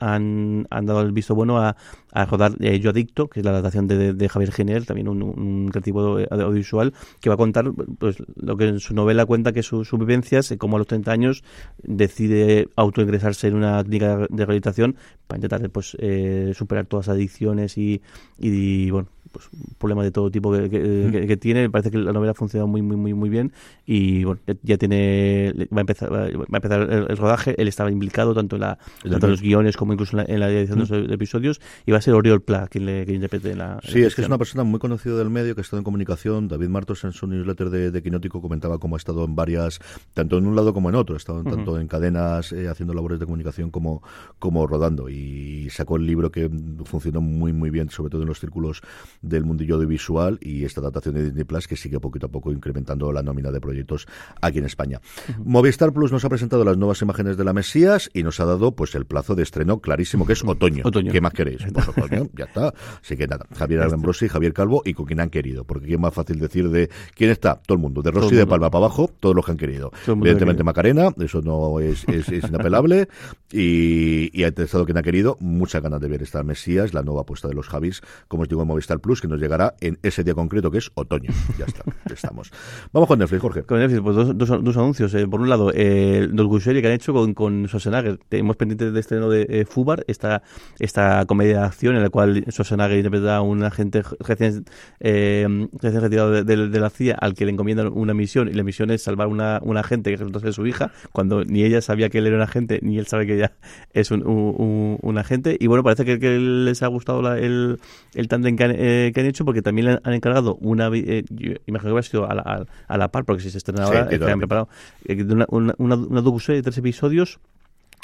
han, han dado el visto bueno a, a rodar eh, Yo Adicto, que es la adaptación de, de- Javier Geniel, también un, un creativo eh, audiovisual, que va a contar pues lo que en su novela cuenta que sus sus vivencias, como a los 30 años decide autoingresarse en una clínica de rehabilitación para intentar pues eh, superar todas las adicciones y, y bueno pues problemas de todo tipo que, que- que- que tiene. Me parece que la novela ha funcionado muy, muy, muy, muy bien y bueno, ya, ya tiene, va a empezar, va a empezar el, el rodaje. Él estaba implicado tanto en, la, tanto en los guion. guiones como incluso en la, en la edición de los episodios y va a ser Oriol Pla quien le quien interprete la. Sí, es que es una persona muy conocida del medio, que ha estado en comunicación. David Martos en su newsletter de, de Quinótico comentaba cómo ha estado en varias, tanto en un lado como en otro, ha estado en- tanto en cadenas eh, haciendo labores de comunicación como, como rodando. Y sacó el libro que mm, funcionó muy, muy bien, sobre todo en los círculos del mundillo audiovisual y esta adaptación de Disney Plus que sigue poquito a poco incrementando la nómina de proyectos aquí en España. Movistar Plus nos ha presentado las nuevas imágenes de la Mesías y nos ha dado pues el plazo de estreno clarísimo, que es otoño. Otoño. ¿Qué más queréis? Pues otoño, ya está. Así que nada, Javier Ambrosi, Javier Calvo y con quien han querido. Porque es más fácil decir de quién está, todo el mundo, de Rossi de. Palma para abajo, todos los que han querido. Evidentemente Macarena, eso no es, es, es inapelable. Y, y ha estado quien ha querido, muchas ganas de ver esta Mesías, la nueva apuesta de los Javis, como os digo, en Movistar Plus, que nos llegará en ese día concreto que es otoño. Ya está, estamos. Vamos con Netflix, Jorge. Con Netflix, pues dos, dos, dos anuncios. Eh, por un lado, eh, docuserie que han hecho con, con Schwarzenegger. Tenemos pendiente de estreno de eh, Fubar, esta, esta comedia de acción en la cual Schwarzenegger interpreta a un agente recién, eh, recién retirado de, de- de la CIA al que le encomiendan una misión y la misión es salvar una, una agente que resulta ser su hija cuando ni ella sabía que él era un agente ni él sabe que ella es un, un, un- un agente. Y bueno, parece que, que les ha gustado la- el, el tándem que han, eh, que han hecho porque también le han encargado una... eh, yo imagino que habrá sido a la, a, a la par porque si se estrena Sí, ahora tiene estarían toda la preparado eh, una, una, una, una docuserie de tres episodios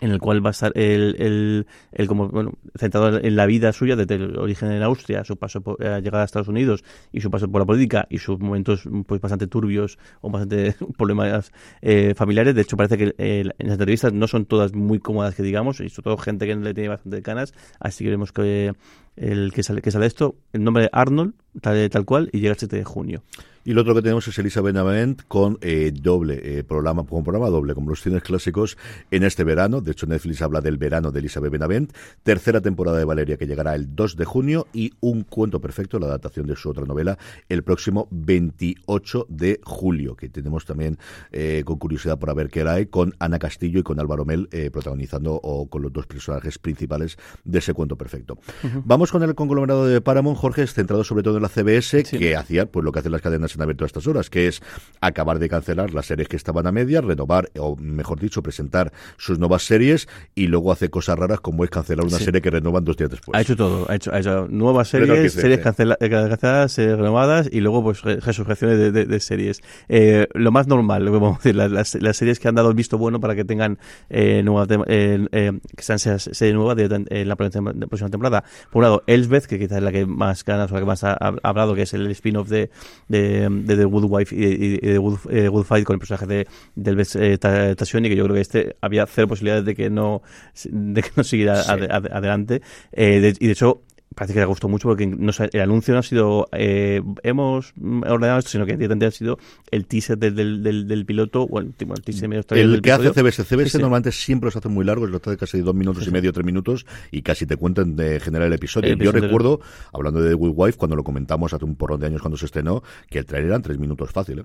en el cual va a estar el, el, el como bueno centrado en la vida suya desde el origen en Austria, su paso por eh, llegada a Estados Unidos y su paso por la política y sus momentos pues bastante turbios o bastante problemas eh, familiares. De hecho parece que eh, en las entrevistas no son todas muy cómodas que digamos y sobre todo gente que le tiene bastante ganas. Así que veremos que el que sale que sale esto el nombre de Arnold tal, tal cual y llega el 7 de junio. Y lo otro que tenemos es Elisa Benavent con eh, doble eh, programa, con programa doble, como los cines clásicos en este verano. De hecho, Netflix habla del verano de Elizabeth Benavent. Tercera temporada de Valeria que llegará el 2 de junio y un cuento perfecto, la adaptación de su otra novela, el próximo 28 de julio, que tenemos también eh, con curiosidad por ver qué hay, con Ana Castillo y con Álvaro Mel protagonizando o con los dos personajes principales de ese cuento perfecto. Vamos con el conglomerado de Paramount, Jorge, centrado sobre todo en la CBS, que hacía pues lo que hacen las cadenas en abierto a estas horas, que es acabar de cancelar las series que estaban a media, renovar, o mejor dicho, presentar sus nuevas series y luego hace cosas raras como es cancelar una Sí. serie que renovan dos días después. ha hecho todo, ha hecho, ha hecho nuevas series, series cancela- eh, canceladas, eh, renovadas y luego pues re- resurrecciones de, de- de series. Eh, lo más normal, lo que vamos a decir, las, las- las series que han dado el visto bueno para que tengan eh, nueva tem- eh, eh, que sean series serie nueva de, de- en la próxima temporada. Por un lado, Elsbeth, que quizás es la que más ganas o la que más ha, ha hablado, que es el spin-off de, de, de The Good Wife y, y de Good, eh, Good Fight con el personaje de, de Elvis eh, que yo creo que este había cero posibilidades de que no de que no siguiera Sí. ade- ade- adelante. Eh, de- y de hecho, parece que le gustó mucho porque no el anuncio no ha sido eh, hemos ordenado esto, sino que directamente ha sido el teaser del, del, del, del piloto o el, bueno, el teaser medio El del que hace. CBS, CBS Sí, normalmente siempre los hace muy largos, los hace casi dos minutos y medio, tres minutos, y casi te cuentan de generar el episodio. El Yo episodio. recuerdo, hablando de The Good Wife, cuando lo comentamos hace un porrón de años cuando se estrenó, que el trailer eran tres minutos fácil. ¿eh?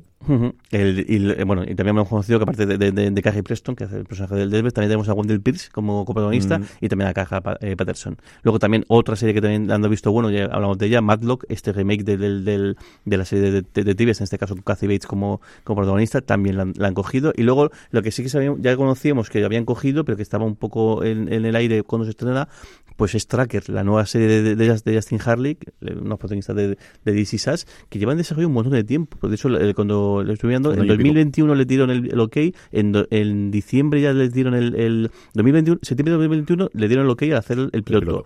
El- y, eh, bueno, y también hemos conocido que aparte de, de, de, de Carrie Preston, que hace el personaje del Desmond, también tenemos a Wendell Pierce como coprotagonista y también a Caja eh, Patterson. Luego también otra serie que también han visto bueno, ya hablamos de ella, Matlock, este remake de, de la serie de detectives, en este caso con Kathy Bates como, como protagonista, también la han, la han cogido. Y luego lo que sí que sabíamos, ya conocíamos que habían cogido, pero que estaba un poco en, en el aire cuando se estrena, pues es Tracker, la nueva serie de, de, Justin Harley, unos protagonistas de, de DC Sass, que llevan desarrollo un montón de tiempo. De hecho, cuando lo estoy viendo, en 2021 le dieron el, ok, en, en, diciembre ya le dieron el, el 2021, septiembre de 2021 le dieron el ok a hacer el, piloto.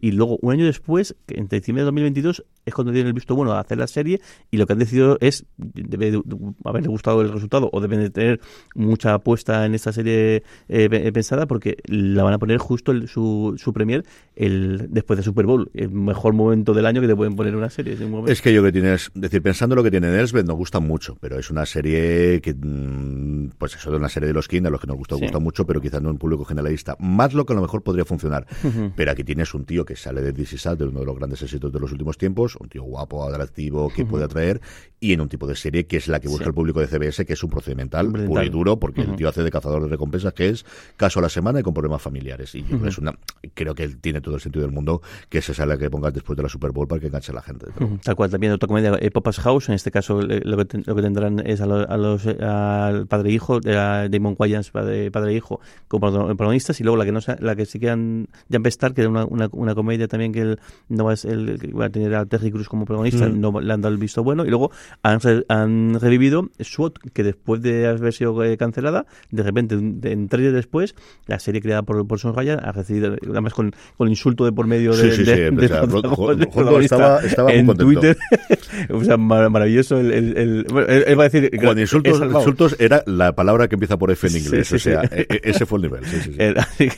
Y luego, un año después, en diciembre de 2022, es cuando tienen el visto bueno a hacer la serie y lo que han decidido es, debe de haberle gustado el resultado o deben de tener mucha apuesta en esta serie eh, pensada porque la van a poner justo el, su, su premier el, después de Super Bowl, el mejor momento del año que te pueden poner una serie. Es, que yo que tienes, decir, pensando lo que tiene Elsbeth, nos gusta mucho, pero es una serie que, mm, pues eso de una serie de los King, a los que nos gusta, gusta mucho, pero quizás no en público generalista. Más lo que a lo mejor podría funcionar. Pero aquí tienes un tío que sale de DC de uno de los grandes éxitos de los últimos tiempos, un tío guapo, atractivo, que puede atraer, y en un tipo de serie que es la que busca el público de CBS, que es un procedimental puro y duro, porque el tío hace de cazador de recompensas, que es caso a la semana y con problemas familiares. Y es una, creo que tiene todo el sentido del mundo que se sale que pongas después de la Super Bowl para que enganche a la gente. Tal cual, también otra comedia, eh, Papa's House, en este caso lo que, lo que tendrán es a, los, al padre e hijo, a Damon Wayans, padre, padre e hijo, como protagonistas, y luego la que no la que sí quedan Jump Star, que es una, una, comedia también que él no es el que va a tener a Terry Cruz como protagonista, no le han dado el visto bueno, y luego han, han revivido SWAT, que después de haber sido eh, cancelada, de repente, en tres días después, la serie creada por, por Son Ryan ha recibido, además con, con insulto de por medio de, sí, sí, de, sí, de, estaba, estaba en muy Twitter. o sea, maravilloso. El, el, el, él va a decir. Con insultos, insultos era la palabra que empieza por F en inglés. o sea, e, e, ese fue el nivel.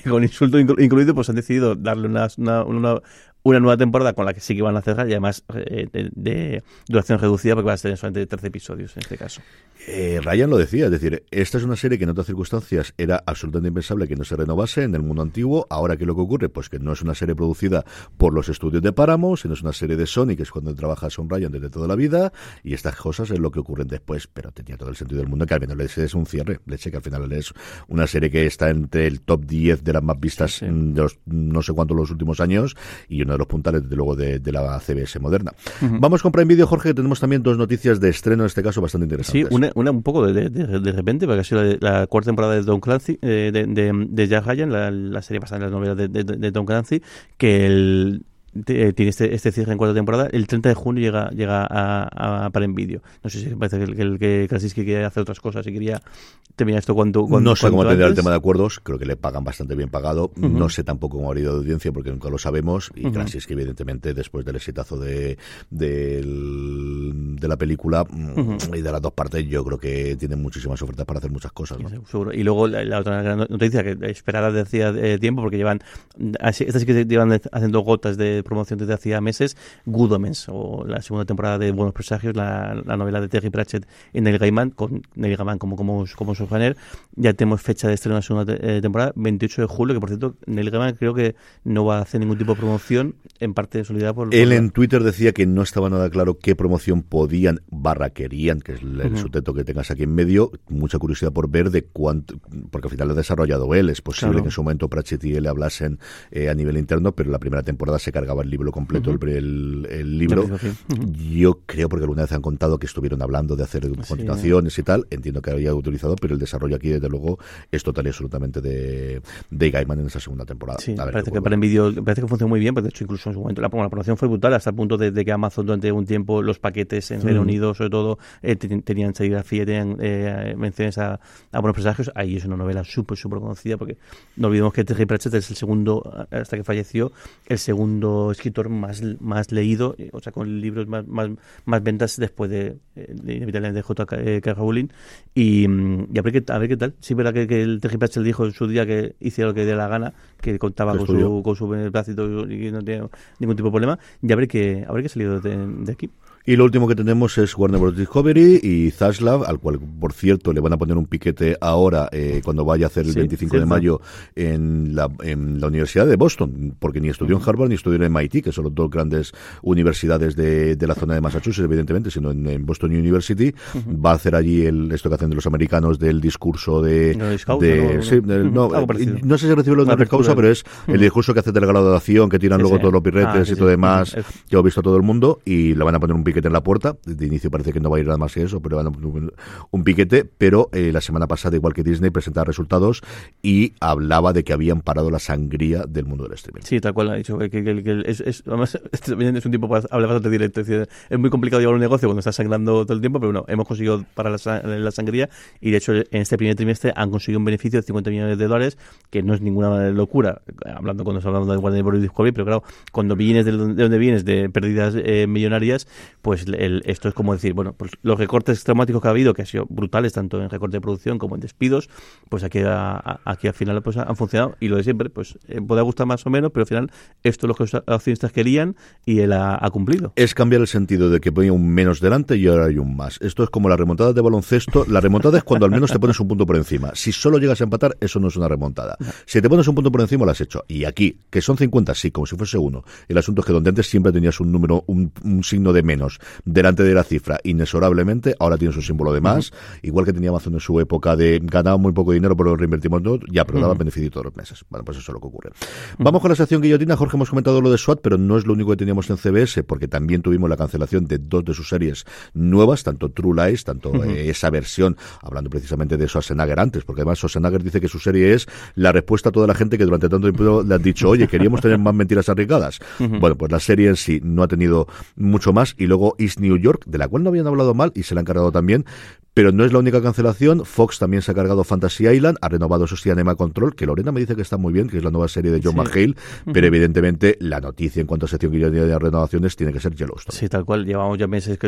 Con insulto incluido, pues han decidido darle una, una, una una nueva temporada con la que sí que van a cerrar y además eh, de, duración reducida porque va a ser solamente 13 episodios en este caso. Eh, Ryan lo decía, es decir, esta es una serie que en otras circunstancias era absolutamente impensable que no se renovase en el mundo antiguo. Ahora, ¿qué es lo que ocurre? Pues que no es una serie producida por los estudios de Paramount, sino es una serie de Sony, que es cuando trabaja Son Ryan desde toda la vida, y estas cosas es lo que ocurren después, pero tenía todo el sentido del mundo que al menos le es un cierre, leche que al final es una serie que está entre el top 10 de las más vistas de los, no sé cuántos los últimos años, y uno de los puntales, desde luego, de, la CBS moderna. Vamos con Prime Video, Jorge, que tenemos también dos noticias de estreno, en este caso bastante interesantes. Sí, una, un poco de, de, repente, porque ha sido la, cuarta temporada de Don Clancy, eh, de, de, Jack Ryan, la, la serie basada en las novelas de, Don Clancy, que el tiene este, este cierre en cuarta temporada. El 30 de junio llega, llega a, a para Envidio. No sé si parece que, que, que Krasinski quería hacer otras cosas y quería terminar esto cuando. no sé cómo tendrá el tema de acuerdos. Creo que le pagan bastante bien pagado. No sé tampoco cómo ha ido de audiencia porque nunca lo sabemos. Y uh Krasinski, evidentemente, después del exitazo de, de, de la película y de las dos partes, yo creo que tiene muchísimas ofertas para hacer muchas cosas. seguro. Y luego la, otra gran noticia que esperada desde hacía eh, tiempo porque llevan. Estas sí que llevan haciendo gotas de promoción desde hacía meses, Good Omens, o la segunda temporada de Buenos Presagios, la, novela de Terry Pratchett y Neil Gaiman, con Neil Gaiman como, como, como su género. Ya tenemos fecha de estreno de la segunda eh, temporada, 28 de julio, que por cierto, Neil Gaiman creo que no va a hacer ningún tipo de promoción, en parte de solidaridad por... Él en Twitter decía que no estaba nada claro qué promoción podían, barra querían, que es el, uh que tengas aquí en medio, mucha curiosidad por ver de cuánto, porque al final lo ha desarrollado él, es posible que en su momento Pratchett y él hablasen eh, a nivel interno, pero la primera temporada se carga el libro completo, el, libro. Yo creo, porque alguna vez han contado que estuvieron hablando de hacer continuaciones y tal, entiendo que había utilizado, pero el desarrollo aquí, desde luego, es total y absolutamente de, de Gaiman en esa segunda temporada. parece que para parece que funciona muy bien, pero de hecho incluso en su momento la, la promoción fue brutal, hasta el punto de, que Amazon durante un tiempo los paquetes en Reino Unido, sobre todo, eh, tenían serigrafía, tenían eh, menciones a, a, buenos presagios. Ahí es una novela súper, súper conocida, porque no olvidemos que Terry Pratchett es el segundo, hasta que falleció, el segundo escritor más, más leído, eh, o sea, con libros más, más, más ventas después de, eh, de, de J.K. Eh, Rowling. Y, mm, y, a, ver qué, a ver qué tal. Sí, verdad que, que el TGPH dijo en su día que hiciera lo que diera la gana, que contaba con su, con su beneplácito y no tenía ningún tipo de problema. Y a ver qué, a ver qué ha salido de, de aquí. Y lo último que tenemos es Warner Bros. Discovery y Zaslav, al cual, por cierto, le van a poner un piquete ahora eh, cuando vaya a hacer el 25 de mayo en la, en la Universidad de Boston, porque ni estudió en Harvard ni estudió en MIT, que son las dos grandes universidades de, de la zona de Massachusetts, evidentemente, sino en, Boston University. Va a hacer allí el, esto que hacen de los americanos del discurso de... no, sé si recibe los de causa, pero es el discurso que hace de acción, que tiran luego todos los pirretes ah, y todo demás, que he visto todo el mundo, y le van a poner un piquete en la puerta. De inicio parece que no va a ir nada más que eso, pero van poner un piquete, pero eh, la semana pasada, igual que Disney, presentaba resultados y hablaba de que habían parado la sangría del mundo del streaming. Sí, tal cual ha dicho. Que, es, además, este es un tipo para hablar bastante directo. Es, muy complicado llevar un negocio cuando estás sangrando todo el tiempo, pero bueno, hemos conseguido parar la, sangría y de hecho en este primer trimestre han conseguido un beneficio de 50 millones de dólares, que no es ninguna locura, hablando cuando hablando de Warner Bros. Discovery, pero claro, cuando vienes de, donde vienes, de pérdidas eh, millonarias, pues esto es como decir, bueno, pues los recortes traumáticos que ha habido, que han sido brutales, tanto en recorte de producción como en despidos, pues aquí, aquí al final pues han funcionado y lo de siempre, pues eh, puede gustar más o menos, pero al final esto es lo que los accionistas querían y él ha, cumplido. Es cambiar el sentido de que ponía un menos delante y ahora hay un más. Esto es como la remontada de baloncesto. La remontada es cuando al menos te pones un punto por encima. Si solo llegas a empatar, eso no es una remontada. Si te pones un punto por encima, lo has hecho. Y aquí, que son 50, sí, como si fuese uno. El asunto es que donde antes siempre tenías un número, un, signo de menos delante de la cifra, inexorablemente, ahora tienes un símbolo de más. Igual que tenía Amazon en su época de ganaba muy poco dinero, pero lo reinvertimos todo, ya, pero daba beneficio todos los meses. Bueno, pues eso es lo que ocurre. Vamos con la sección guillotina. Jorge, hemos comentado lo de SWAT, pero no es lo único que teníamos en CBS, porque también tuvimos la cancelación de dos de sus series nuevas, tanto True Lies, tanto eh, esa versión, hablando precisamente de Schwarzenegger antes, porque además Schwarzenegger dice que su serie es la respuesta a toda la gente que durante tanto tiempo le han dicho, oye, queríamos tener más mentiras arriesgadas. Bueno, pues la serie en sí no ha tenido mucho más. Y luego East New York, de la cual no habían hablado mal y se la han cargado también, pero no es la única cancelación. Fox también se ha cargado Fantasy Island, ha renovado su Cinema Control, que Lorena me dice que está muy bien, que es la nueva serie de John McHale, pero evidentemente la noticia en cuanto a sección de renovaciones tiene que ser Yellowstone. Sí, tal cual. Llevamos ya meses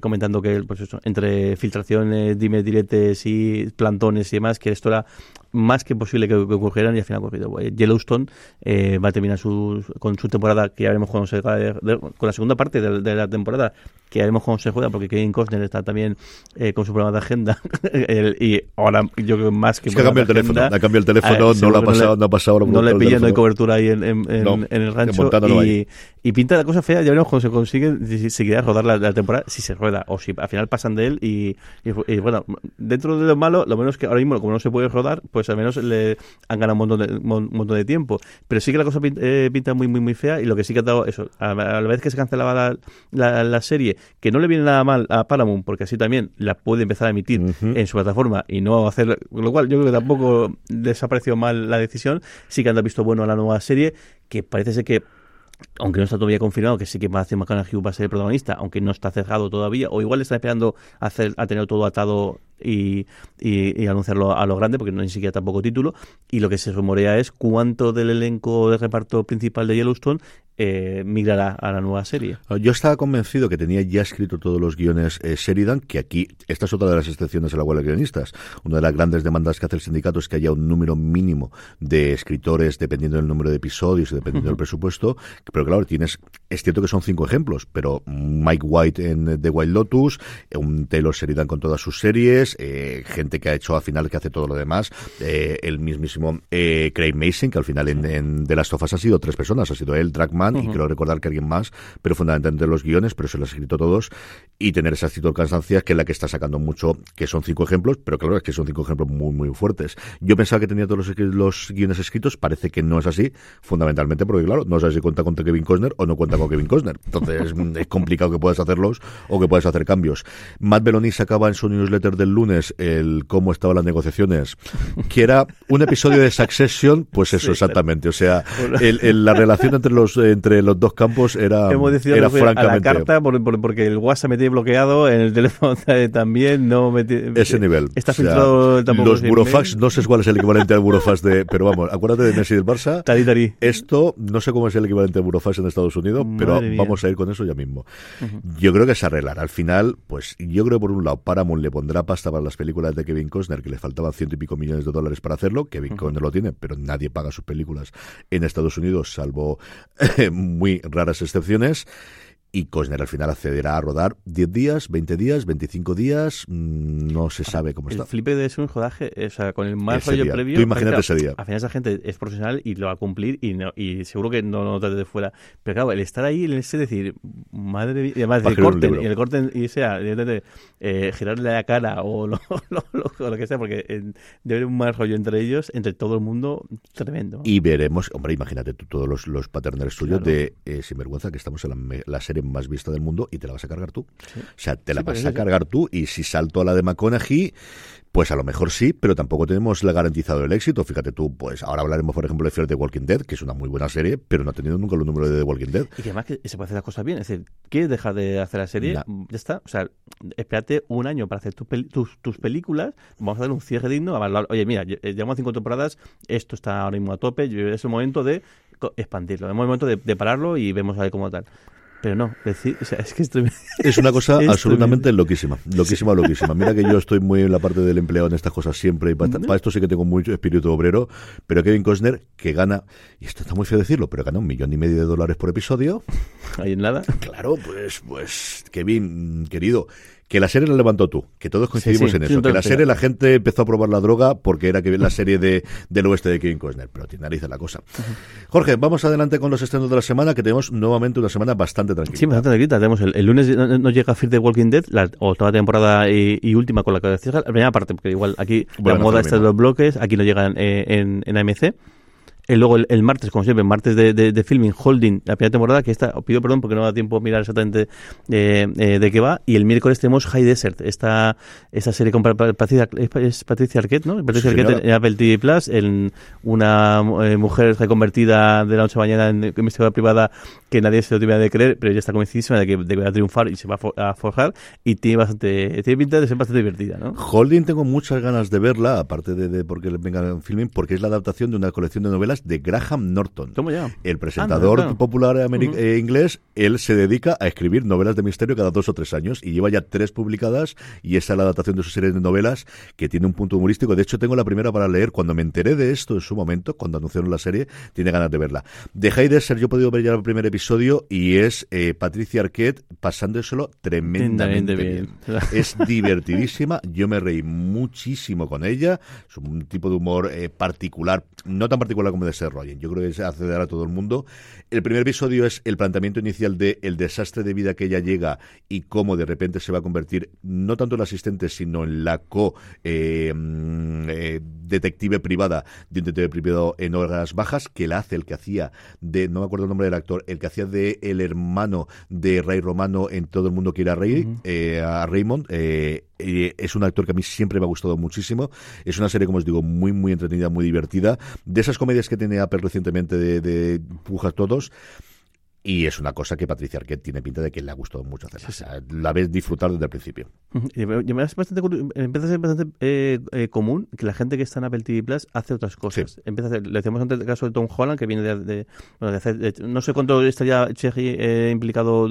comentando que pues eso, entre filtraciones, dime diretes y plantones y demás, que esto era más que posible que, ocurrieran y al final ha ocurrido. Pues, Yellowstone eh, va a terminar su, con su temporada, que ya veremos cuando se con la segunda parte de, la temporada, que ya veremos cuando se juega, porque Kevin Costner está también eh, con su programa de agenda. y ahora yo creo más que... Es que ha cambiado el teléfono, ha cambiado el teléfono, no, lo ha pasado, no, ha pasado. No le pillan, no hay cobertura ahí en, en, el rancho. Y, y, pinta la cosa fea, ya veremos cuando se consigue, si, si quiere rodar la, temporada, si se rueda, o si al final pasan de él. Y, y, bueno, dentro de lo malo, lo menos que ahora mismo, como no se puede rodar, pues pues al menos le han ganado un montón de, montón de tiempo. Pero sí que la cosa eh, pinta, muy, muy, muy fea y lo que sí que ha dado eso, a, la vez que se cancelaba la, la, serie, que no le viene nada mal a Paramount, porque así también la puede empezar a emitir en su plataforma y no hacer, lo cual yo creo que tampoco desapareció mal la decisión, sí que han visto bueno a la nueva serie, que parece ser que aunque no está todavía confirmado que sí que Matthew McConaughey va a ser el protagonista, aunque no está cerrado todavía, o igual está esperando hacer, a tener todo atado y, y, anunciarlo a lo grande, porque no ni siquiera tampoco título. Y lo que se rumorea es cuánto del elenco de reparto principal de Yellowstone eh, migrará a la nueva serie. Ah, yo estaba convencido que tenía ya escrito todos los guiones eh, Sheridan, que aquí, esta es otra de las excepciones de la huelga de guionistas. Una de las grandes demandas que hace el sindicato es que haya un número mínimo de escritores dependiendo del número de episodios y dependiendo del presupuesto. Pero claro, tienes, es cierto que son cinco ejemplos, pero Mike White en The Wild Lotus, un Taylor Sheridan con todas sus series, eh, gente que ha hecho al final que hace todo lo demás, eh, el mismísimo eh, Craig Mason, que al final en, en The Last of Us ha sido tres personas, ha sido él, Dragman, y quiero recordar que alguien más, pero fundamentalmente los guiones, pero se los ha escrito todos, y tener esa actitud de cansancia que es la que está sacando mucho, que son cinco ejemplos, pero claro, es que son cinco ejemplos muy, muy fuertes. Yo pensaba que tenía todos los, los guiones escritos, parece que no es así, fundamentalmente porque, claro, no sé si cuenta con Kevin Costner o no cuenta con Kevin Costner. Entonces es complicado que puedas hacerlos o que puedas hacer cambios. Matt Belloni sacaba en su newsletter del lunes el cómo estaban las negociaciones, que era un episodio de Succession, pues eso exactamente. O sea, el, la relación entre los entre los dos campos era, era francamente... A la carta, porque el WhatsApp me tiene bloqueado, en el teléfono también no me Ese nivel. Está filtrado tampoco. Los burofax, no sé cuál es el equivalente al burofax de... Pero vamos, acuérdate de Messi del Barça. Tari, tari. Esto, no sé cómo es el equivalente al burofax en Estados Unidos, pero vamos a ir con eso ya mismo. Yo creo que se arreglará. Al final, pues yo creo por un lado, Paramount le pondrá pasta para las películas de Kevin Costner, que le faltaban ciento y pico millones de dólares para hacerlo. Kevin Costner lo tiene, pero nadie paga sus películas en Estados Unidos, salvo muy raras excepciones. Y Cosner al final accederá a rodar 10 días, 20 días, 25 días, mm, no se sabe cómo el está. flipe de eso un rodaje, o sea, con el mal día. previo. Tú imagínate ese día. Al final esa gente es profesional y lo va a cumplir y, no, y seguro que no lo notas de fuera. Pero claro, el estar ahí, el ese decir, madre mía, y además el corte, y el corte y sea, eh, girarle la cara o lo, lo, lo- o lo que sea, porque eh, debe haber un mal rollo entre ellos, entre todo el mundo, tremendo. Y veremos, hombre, imagínate tú todos los, los paternales tuyos Claro. de eh, Sinvergüenza, que estamos en la serie más vista del mundo y te la vas a cargar tú. O sea, te la Sí, vas a sí. cargar tú y si salto a la de McConaughey, pues a lo mejor sí, pero tampoco tenemos la garantizado el éxito. Fíjate tú, pues ahora hablaremos, por ejemplo, de Fear the Walking Dead, que es una muy buena serie, pero no ha tenido nunca los números de The Walking Dead. Y que además que se puede hacer las cosas bien. Es decir, ¿quieres dejar de hacer la serie? Ya. Ya está. O sea, espérate un año para hacer tus, peli- tus, tus películas. Vamos a dar un cierre digno. Oye, mira, eh, llevamos cinco temporadas. Esto está ahora mismo a tope. Es el momento de expandirlo. Es el momento de, de pararlo y vemos a ver cómo tal. Pero no, decir, o sea, es que es una cosa Es absolutamente loquísima, loquísima, loquísima. Mira que yo estoy muy en la parte del empleado en estas cosas siempre y para, para esto sí que tengo mucho espíritu obrero, pero Kevin Costner que gana, y esto está muy feo decirlo, pero gana un millón y medio de dólares por episodio. Ahí en nada. Claro, pues, pues, Kevin, querido, que la serie la levantó tú, que todos coincidimos sí, en sí, eso, que la serie la gente empezó a probar la droga porque era que la serie de, del oeste de Kevin Costner, pero tiene narices la cosa. Jorge, vamos adelante con los estrenos de la semana, que tenemos nuevamente una semana bastante tranquila. Sí, bastante tranquilita. Tenemos el, el lunes no, no llega Fear the Walking Dead, la octava temporada y, y última con la que. La primera parte, porque igual aquí Bueno, la moda está de los bloques, aquí no llegan eh, en, en AMC. Y luego el, el martes, como siempre, martes de, de, de filming, Holding, la primera temporada, que esta, pido perdón porque no me da tiempo a mirar exactamente eh, eh, de qué va. Y el miércoles tenemos High Desert, esta, esta serie con Pa- Pa- Patricia, es, Patricia Arquette, ¿no? Patricia Sí, Arquette en Apple TV Plus, en una eh, mujer reconvertida de la noche a la mañana en investigadora privada que nadie se lo tiene de creer, pero ella está convencidísima de que, de que va a triunfar y se va a, for- a forjar y tiene bastante tiene pinta de ser bastante divertida, ¿no? Holding tengo muchas ganas de verla, aparte de, de porque le venga en filming, porque es la adaptación de una colección de novelas de Graham Norton. El presentador Anda, claro. popular eh, inglés, él se dedica a escribir novelas de misterio cada dos o tres años y lleva ya tres publicadas y esa es la adaptación de su serie de novelas que tiene un punto humorístico. De hecho, tengo la primera para leer. Cuando me enteré de esto en su momento, cuando anunciaron la serie, tiene ganas de verla. De Heideser yo he podido ver ya el primer episodio y es eh, Patricia Arquette pasándoselo tremendamente Tremendamente bien. bien. Es divertidísima, yo me reí muchísimo con ella, es un tipo de humor eh, particular, no tan particular como de Seth Rogen, yo creo que se acceder a todo el mundo. El primer episodio es el planteamiento inicial de el desastre de vida que ella llega y cómo de repente se va a convertir no tanto en la asistente, sino en la co eh, mm, eh, detective privada de un detective privado en horas bajas, que la hace el que hacía de, no me acuerdo el nombre del actor, el que hacía de el hermano de Rey Romano en Todo el Mundo Quiere a Rey, eh, a Raymond, eh, es un actor que a mí siempre me ha gustado muchísimo. Es una serie, como os digo, muy, muy entretenida, muy divertida. De esas comedias que tiene Apple recientemente de, de Pujas Todos. Y es una cosa que Patricia Arquette tiene pinta de que le ha gustado mucho hacerla. O sea, la ves disfrutar desde el principio. Y me- es bastante, empieza a ser bastante eh, eh, común que la gente que está en Apple TV Plus hace otras cosas. Empieza a hacer, le decíamos antes el caso de Tom Holland, que viene de, de- bueno, de hacer, de- no sé cuánto estaría Cherry eh, implicado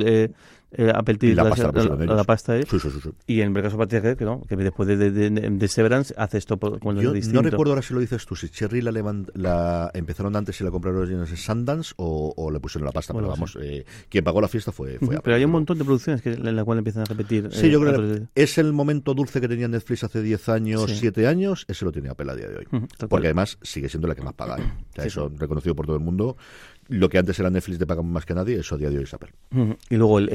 eh, eh, La pasta la pasta eh. Sí, sí, sí, sí. Y en el caso Arquette, que no, que después de, de, de- de Severance hace esto con Yo distinto. no recuerdo ahora si lo dices tú, si Cherry la, levant- la empezaron antes y la compraron en Sundance o, o le pusieron la pasta. Bueno, pero vamos, eh, quien pagó la fiesta fue, fue. Pero hay un montón de producciones que, en la cual empiezan a repetir. Sí, eh, yo creo otros- que es el momento dulce que tenía Netflix hace 10 años, Sí. 7 años, ese lo tiene Apple a día de hoy. Porque además sigue siendo la que más paga. ¿eh? O sea, eso reconocido por todo el mundo. Lo que antes era Netflix de pagar más que nadie, eso a día de hoy es. Y luego el,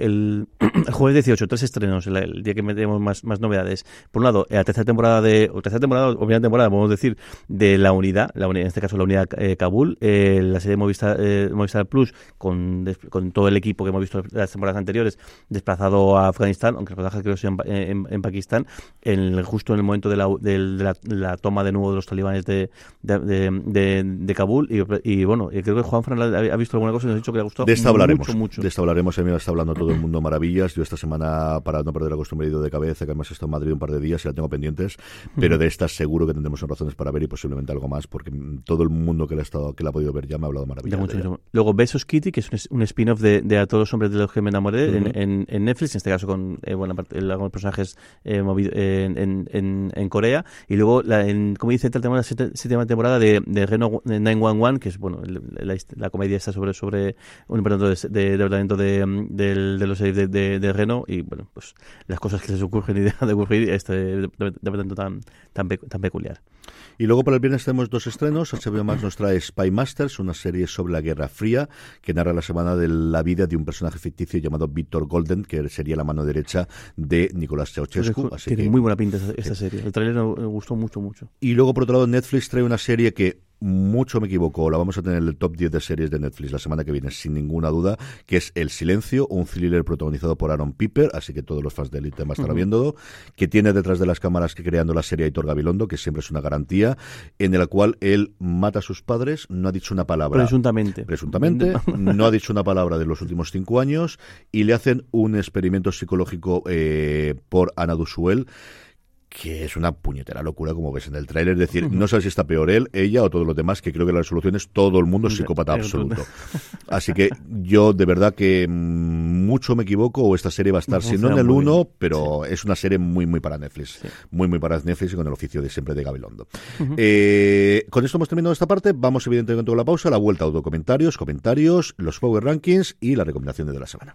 el, jueves 18, tres estrenos, el, día que metemos más, más novedades. Por un lado, eh, la tercera temporada de, o tercera temporada, o primera temporada, podemos decir, de la unidad, la unidad en este caso la unidad eh, Kabul, eh, la serie de Movistar, eh, Movistar Plus, con, con todo el equipo que hemos visto las temporadas anteriores, desplazado a Afganistán, aunque el rodaje creo que sea en, en, en Pakistán, en, justo en el momento de la, del- de la, toma de nuevo de los talibanes de, de, de, de- de Kabul. Y, y bueno, eh, creo que Juan Fran ha, visto alguna cosa y nos ha dicho que le ha gustado De esta hablaremos. mucho, mucho. De esta hablaremos. A mí me está hablando todo el mundo maravillas. Yo esta semana, para no perder la costumbre, he ido de cabeza, que además he estado en Madrid un par de días y la tengo pendientes. Pero de esta seguro que tendremos razones para ver y posiblemente algo más, porque todo el mundo que la ha, estado, que la ha podido ver ya me ha hablado maravillas. mucho, de. Luego Besos Kitty, que es un, spin-off de, de A todos los hombres de los que me enamoré Ujú. en, en, en Netflix, en este caso con eh, el- algunos personajes eh, movido- en, en, en, en Corea. Y luego, la, en Comedy Central tenemos la séptima temporada de, de Reno 911, que es bueno el- la, la comedia está sobre sobre un departamento de, departamento de, mm, de, los de, de, de, Renault y bueno, pues las cosas que les ocurren y dejan de ocurrir este departamento tan, tan, tan peculiar. Y luego para el viernes tenemos dos estrenos. HBO Max nos trae Spy Masters, una serie sobre la Guerra Fría que narra la semana de la vida de un personaje ficticio llamado Victor Golden, que sería la mano derecha de Nicolás Ceausescu. Tiene muy buena pinta esta, serie. El trailer me gustó mucho, mucho. Y luego, por otro lado, Netflix trae una serie que mucho me equivoco, la vamos a tener en el top 10 de series de Netflix la semana que viene, sin ninguna duda, que es El Silencio, un thriller protagonizado por Aaron Piper, así que todos los fans de Elite van a estar viendo, que tiene detrás de las cámaras que creando la serie Aitor Gabilondo, que siempre es una garantía, en la cual él mata a sus padres, no ha dicho una palabra. Presuntamente. Presuntamente, no ha dicho una palabra de los últimos cinco años, y le hacen un experimento psicológico eh, por Ana Dusuel que es una puñetera locura, como ves en el tráiler. Es decir, no sabes si está peor él, ella o todos los demás, que creo que la resolución es todo el mundo psicópata absoluto. Así que yo de verdad que mm, mucho me equivoco o esta serie va a estar, si no en el 1, pero es una serie muy, muy para Netflix. Muy, muy para Netflix y con el oficio de siempre de Gabilondo. eh, con esto hemos terminado esta parte. Vamos evidentemente con la pausa, la vuelta a autocomentarios, comentarios, los Power Rankings y la recomendación de la semana.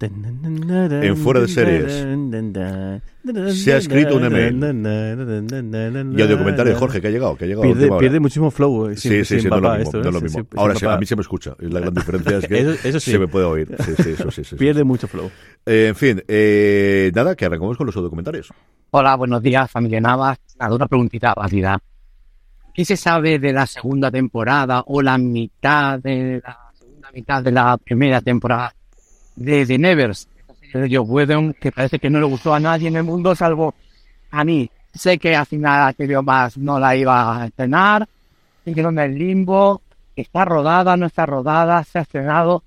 En fuera de series se ha escrito un email y audio comentario de Jorge que ha llegado, que ha llegado pierde, pierde muchísimo flow. Sí, sí, sí, no, lo mismo, no lo mismo. Ahora a mí se me escucha. La gran diferencia es que eso, se me puede oír. Sí, sí, eso sí, pierde mucho flow. Eh, en fin, eh, nada, que arrancamos con los documentarios. Hola, buenos días, familia Navas. Nada, una preguntita rápida. ¿Qué se sabe de la segunda temporada o la mitad de la segunda mitad de la primera temporada de The Nevers, de Joe Whedon, que parece que no le gustó a nadie en el mundo, salvo a mí. Sé que al final aquello más no la iba a estrenar, quedó en el limbo, está rodada, no está rodada, se ha estrenado.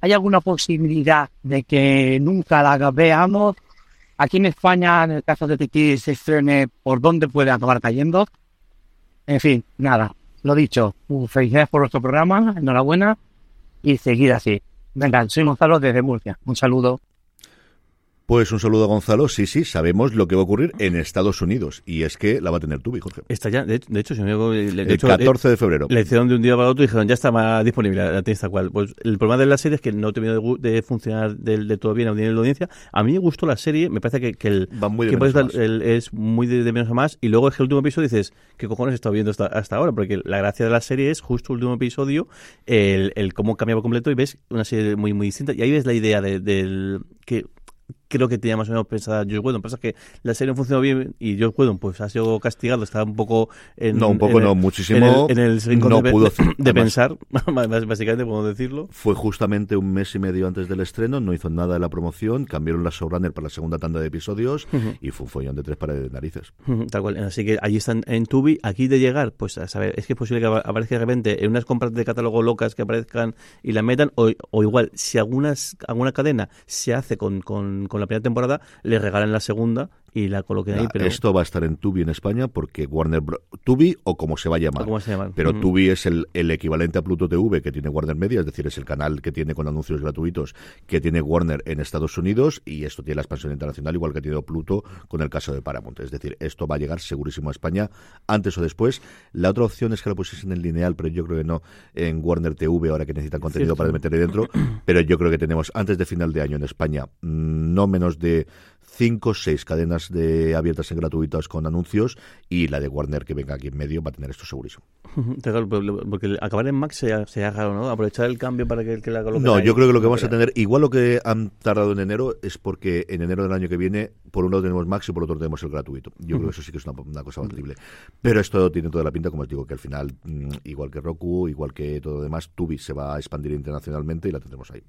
¿Hay alguna posibilidad de que nunca la veamos? Aquí en España, en el caso de Titi, se estrene por dónde puede acabar cayendo. En fin, nada, lo dicho, felicidades por vuestro programa, enhorabuena y seguir así. Venga, soy Gonzalo desde Murcia. Un saludo. Pues un saludo a Gonzalo. Sí, sí, sabemos lo que va a ocurrir en Estados Unidos. Y es que la va a tener tú, Jorge. Está ya, de, hecho, si me de El 14 de febrero. Le hicieron de un día para otro y dijeron, ya está más disponible, la tienes tal cual. Pues el problema de la serie es que no terminó de, de funcionar de, todo bien a nivel de audiencia. A mí me gustó la serie, me parece que, que el, va muy de que es muy de, menos a más. Y luego es que el último episodio dices, ¿qué cojones he estado viendo hasta, hasta ahora? Porque la gracia de la serie es justo el último episodio, el, el cómo cambiaba completo y ves una serie muy, muy distinta. Y ahí ves la idea de, del que creo que tenía más o menos pensada Josh Whedon. Pasa que la serie no funcionó bien y Josh Whedon pues ha sido castigado, estaba un poco en, No, un poco no, muchísimo. En el, no de, pudo, de, pensar, básicamente podemos decirlo. Fue justamente un mes y medio antes del estreno, no hizo nada de la promoción, cambiaron la showrunner para la segunda tanda de episodios y fue un follón de tres pares de narices. Tal cual, así que allí están en Tubi, aquí de llegar, pues a saber, es que es posible que aparezca de repente en unas compras de catálogo locas que aparezcan y la metan, o, o igual, si algunas, alguna cadena se hace con, con, con la primera temporada, le regalan la segunda y la coloquen ahí. Pero... Esto va a estar en Tubi en España porque Warner Bros. Tubi o como se va a llamar. Pero Tubi es el, el, equivalente a Pluto TV que tiene Warner Media, es decir, es el canal que tiene con anuncios gratuitos que tiene Warner en Estados Unidos y esto tiene la expansión internacional igual que tiene Pluto con el caso de Paramount. Es decir, esto va a llegar segurísimo a España antes o después. La otra opción es que lo pusiesen en lineal, pero yo creo que no en Warner TV ahora que necesitan contenido para meter ahí dentro. Pero yo creo que tenemos antes de final de año en España mm, no menos de cinco seis cadenas de abiertas y gratuitas con anuncios y la de Warner que venga aquí en medio va a tener esto segurísimo. Porque acabar en Max se ha, se ¿no? Aprovechar el cambio para que, que la coloque. No, yo creo que lo que vamos a tener, igual lo que han tardado en enero, es porque en enero del año que viene, por un lado tenemos Max y por otro tenemos el gratuito. Yo creo que eso sí que es una, cosa batible. Pero esto tiene toda la pinta, como os digo, que al final, mm, igual que Roku, igual que todo lo demás, Tubi se va a expandir internacionalmente y la tendremos ahí.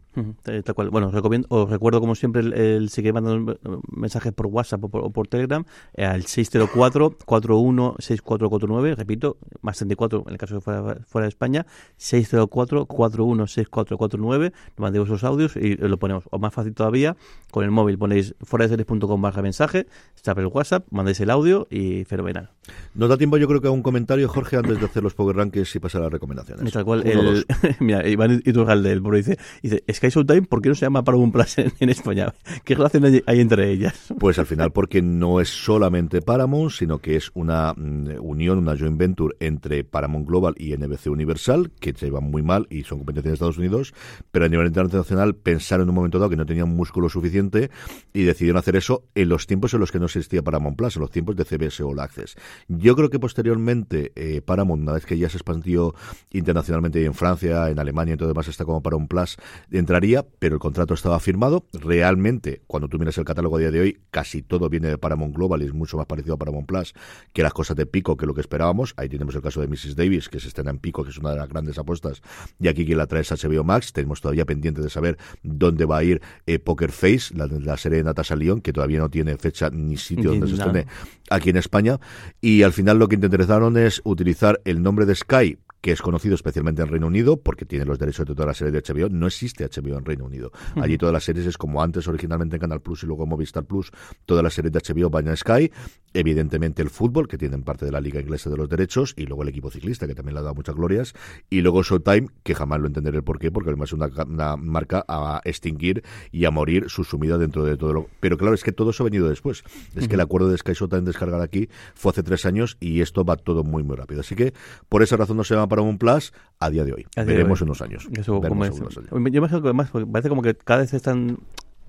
Tal cual. Bueno, os, recomiendo, os recuerdo como siempre el, el mandando mensajes por WhatsApp o por, Telegram eh, al 604 416449 repito, más 34 604, en el caso de fuera, fuera de España, 604-416449. Nos mandéis esos audios y lo ponemos. O más fácil todavía, con el móvil ponéis fuera de baja mensaje, está el WhatsApp, mandáis el audio y fenomenal. Nos da tiempo, yo creo que a un comentario, Jorge, antes de hacer los Power Rankings y pasar a las recomendaciones. Tal cual, Uno, el, mira, Iván Iturralde, del Buro, dice, dice, Sky Showtime, ¿por qué no se llama Paramount Plus en, en España? ¿Qué relación hay, hay entre ellas? Pues al final porque no es solamente Paramount, sino que es una mm, unión, una joint venture entre Paramount Global y NBC Universal, que se llevan muy mal y son competencias de Estados Unidos, pero a nivel internacional pensaron en un momento dado que no tenían músculo suficiente y decidieron hacer eso en los tiempos en los que no existía Paramount Plus, en los tiempos de CBS All Access. Yo creo que posteriormente eh, Paramount, una vez que ya se expandió internacionalmente en Francia, en Alemania y todo demás está como Paramount Plus, entraría, pero el contrato estaba firmado. Realmente, cuando tú miras el catálogo a día de hoy, casi todo viene de Paramount Global y es mucho más parecido a Paramount Plus que las cosas de Pico que lo que esperábamos. Ahí tenemos el caso de Mrs. Davis, que se estrena en Pico, que es una de las grandes apuestas, y aquí quien la trae es HBO Max. Tenemos todavía pendiente de saber dónde va a ir eh, Poker Face, la, la serie de Natasha Lyon, que todavía no tiene fecha ni sitio donde se estrene aquí en España. Y al final lo que intentaron es utilizar el nombre de Sky que es conocido especialmente en Reino Unido porque tiene los derechos de toda la serie de HBO. No existe HBO en Reino Unido. Allí todas las series es como antes originalmente en Canal Plus y luego Movistar Plus. Todas las series de HBO van a Sky. Evidentemente el fútbol, que tienen parte de la Liga Inglesa de los Derechos, y luego el equipo ciclista, que también le ha dado muchas glorias. Y luego Showtime, que jamás lo entenderé el porqué, porque además es una, una marca a extinguir y a morir susumida dentro de todo lo... Pero claro, es que todo eso ha venido después. Es que el acuerdo de Sky Showtime descargar aquí fue hace tres años y esto va todo muy, muy rápido. Así que por esa razón no se llama para un Plus a día de hoy. De Veremos hoy. en unos años. Eso, Veremos en unos años. yo me imagino que además parece como que cada vez están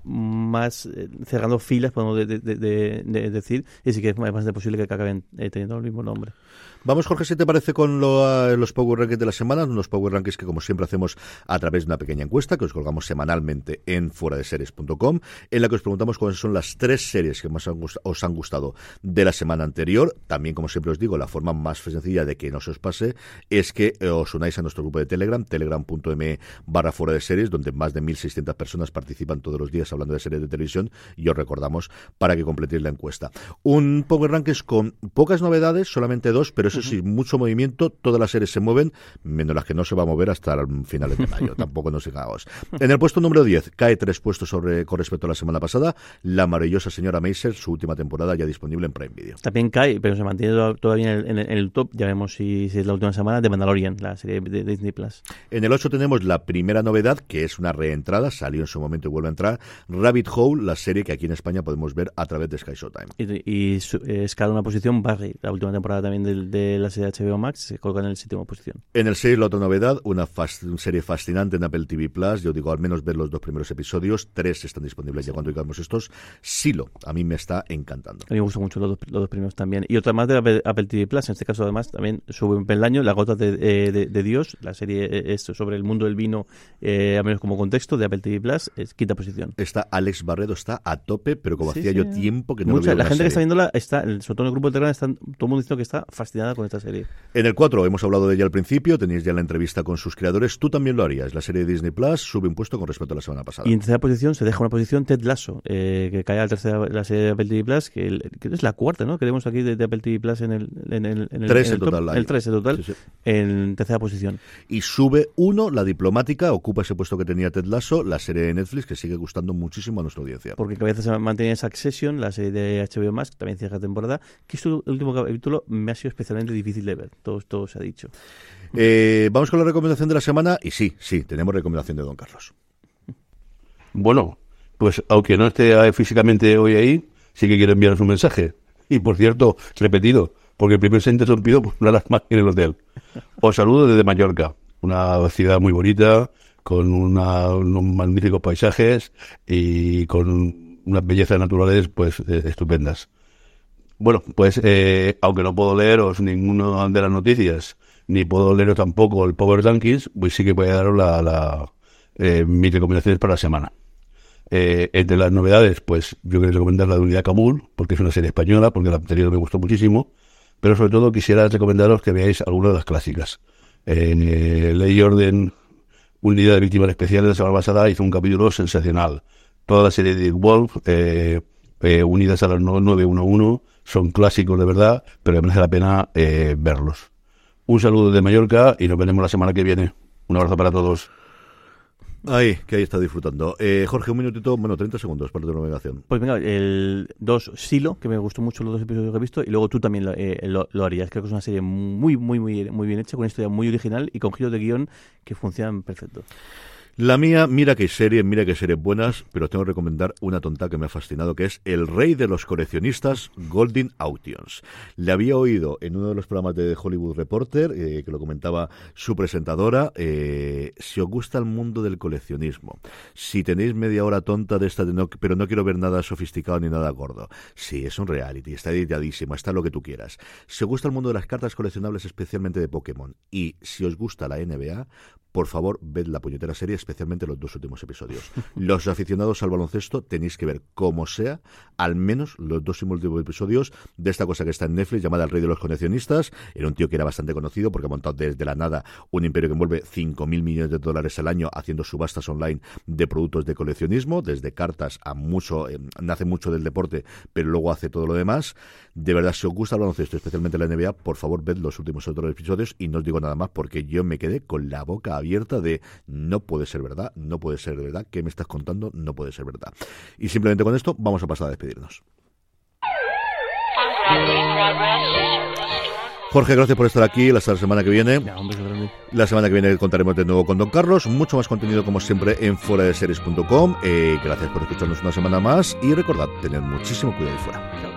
más eh, cerrando filas, podemos de- de- de- de- de decir, y sí que es más de posible que acaben eh, teniendo el mismo nombre. Vamos, Jorge, si te parece, con lo, eh, los Power Rankings de la semana, unos Power Rankings que, como siempre, hacemos a través de una pequeña encuesta que os colgamos semanalmente en fueradeseries.com, en la que os preguntamos cuáles son las tres series que más os han gustado de la semana anterior. También, como siempre os digo, la forma más sencilla de que no se os pase es que eh, os unáis a nuestro grupo de Telegram, telegram.me barra fuera de series, donde más de 1.600 personas participan todos los días hablando de series de televisión y os recordamos para que completéis la encuesta. Un Power Rankings con pocas novedades, solamente dos, pero eso sí, mucho movimiento, todas las series se mueven, menos las que no se va a mover hasta finales de mayo, tampoco nos engañamos. En el puesto número 10, cae tres puestos sobre, con respecto a la semana pasada, la maravillosa señora Maisel, su última temporada ya disponible en Prime Video. También cae, pero se mantiene to- todavía en el, en top, ya vemos si, si es la última semana, de Mandalorian, la serie de Disney Plus. En el 8 tenemos la primera novedad, que es una reentrada, salió en su momento y vuelve a entrar, Rabbit Hole, la serie que aquí en España podemos ver a través de Sky Showtime. Y, y eh, escala una posición Barry, la última temporada también del- de, la serie HBO Max, se coloca en el séptimo posición. En el 6, la otra novedad, una fas- una serie fascinante en Apple TV Plus. Yo digo, al menos ver los dos primeros episodios. Tres están disponibles ya cuando digamos estos. Silo, a mí me está encantando. A mí me gustan mucho los dos, los dos primeros también. Y otra más de Apple, Apple TV Plus, en este caso además también sube un peldaño, La Gota de, eh, de- de Dios, la serie eh, es sobre el mundo del vino, eh, al menos como contexto, de Apple TV Plus, es quinta posición. Está Alex Barredo, está a tope, pero como Sí, hacía sí. yo tiempo que no Mucha- lo veía la gente que está viéndola, está, sobre todo en el grupo de Telegram, están todo el mundo diciendo que está fascinada con esta serie. En el 4 hemos hablado de ella al principio, tenéis ya la entrevista con sus creadores. Tú también lo harías. La serie de Disney Plus sube un puesto con respecto a la semana pasada. Y en tercera posición se deja una posición Ted Lasso, eh, que cae a la tercera la serie de Apple TV Plus, que, el- que es la cuarta, ¿no? Que tenemos aquí de, de Apple TV Plus en el, en el, en el, Tres en top. total. El 3 en total, Sí, sí. en tercera posición. Y sube uno, la diplomática, ocupa ese puesto que tenía Ted Lasso, la serie de Netflix que sigue gustando muchísimo a nuestra audiencia. Porque cabeza se mantiene Succession, la serie de HBO Max, que también cierra temporada, que este último capítulo me ha sido especialmente difícil de ver, todo, todo se ha dicho. Eh, vamos con la recomendación de la semana. Y sí, sí, tenemos recomendación de Don Carlos. Bueno, pues aunque no esté eh, físicamente hoy ahí, sí que quiero enviaros un mensaje. Y por cierto, repetido, porque primero se ha interrumpido por una alarma en el hotel. Os saludo desde Mallorca, una ciudad muy bonita, con una- unos magníficos paisajes y con unas bellezas naturales pues eh, estupendas. Bueno, pues eh, aunque no puedo leeros ninguna de las noticias, ni puedo leeros tampoco el Power Rankings, pues sí que voy a daros la, la, eh, mis recomendaciones para la semana. Eh, entre las novedades, pues yo quería recomendar la de Unidad Kabul, porque es una serie española, porque la anterior me gustó muchísimo, pero sobre todo quisiera recomendaros que veáis alguna de las clásicas. En eh, Ley y Orden, Unidad de Víctimas Especiales, la semana pasada hizo un capítulo sensacional. Toda la serie de Wolf, eh, eh, unidas a las no- 911, son clásicos de verdad, pero merece la pena eh, verlos. Un saludo de Mallorca y nos veremos la semana que viene. Un abrazo para todos. Ay, que ahí está disfrutando. Eh, Jorge, un minutito, bueno, 30 segundos para tu navegación. Pues venga, el dos Silo, que me gustó mucho los dos episodios que he visto, y luego tú también lo, eh, lo- lo harías. Creo que es una serie muy, muy, muy, muy bien hecha, con una historia muy original y con giros de guion que funcionan perfecto. La mía, mira que serie, mira que series buenas, pero tengo que recomendar una tonta que me ha fascinado, que es El Rey de los Coleccionistas, Golden Auctions. Le había oído en uno de los programas de Hollywood Reporter, eh, que lo comentaba su presentadora, eh, si os gusta el mundo del coleccionismo, si tenéis media hora tonta de esta, de pero no quiero ver nada sofisticado ni nada gordo. Sí, es un reality, está editadísimo, está lo que tú quieras. Si os gusta el mundo de las cartas coleccionables, especialmente de Pokémon, y si os gusta la NBA, por favor, ved la puñetera serie, especialmente los dos últimos episodios. Los aficionados al baloncesto tenéis que ver, como sea, al menos los dos últimos episodios de esta cosa que está en Netflix, llamada El Rey de los Coleccionistas. Era un tío que era bastante conocido porque ha montado desde la nada un imperio que envuelve 5.000 millones de dólares al año haciendo subastas online de productos de coleccionismo, desde cartas a mucho, eh, nace mucho del deporte, pero luego hace todo lo demás. De verdad, si os gusta el baloncesto, especialmente la NBA, por favor, ved los últimos otros episodios y no os digo nada más porque yo me quedé con la boca abierta de no puede ser verdad, no puede ser verdad, ¿qué me estás contando? No puede ser verdad. Y simplemente con esto vamos a pasar a despedirnos. Jorge, gracias por estar aquí. La semana que viene. La semana que viene contaremos de nuevo con Don Carlos. Mucho más contenido, como siempre, en fuera de series.com. Eh, gracias por escucharnos una semana más. Y recordad, tener muchísimo cuidado ahí fuera.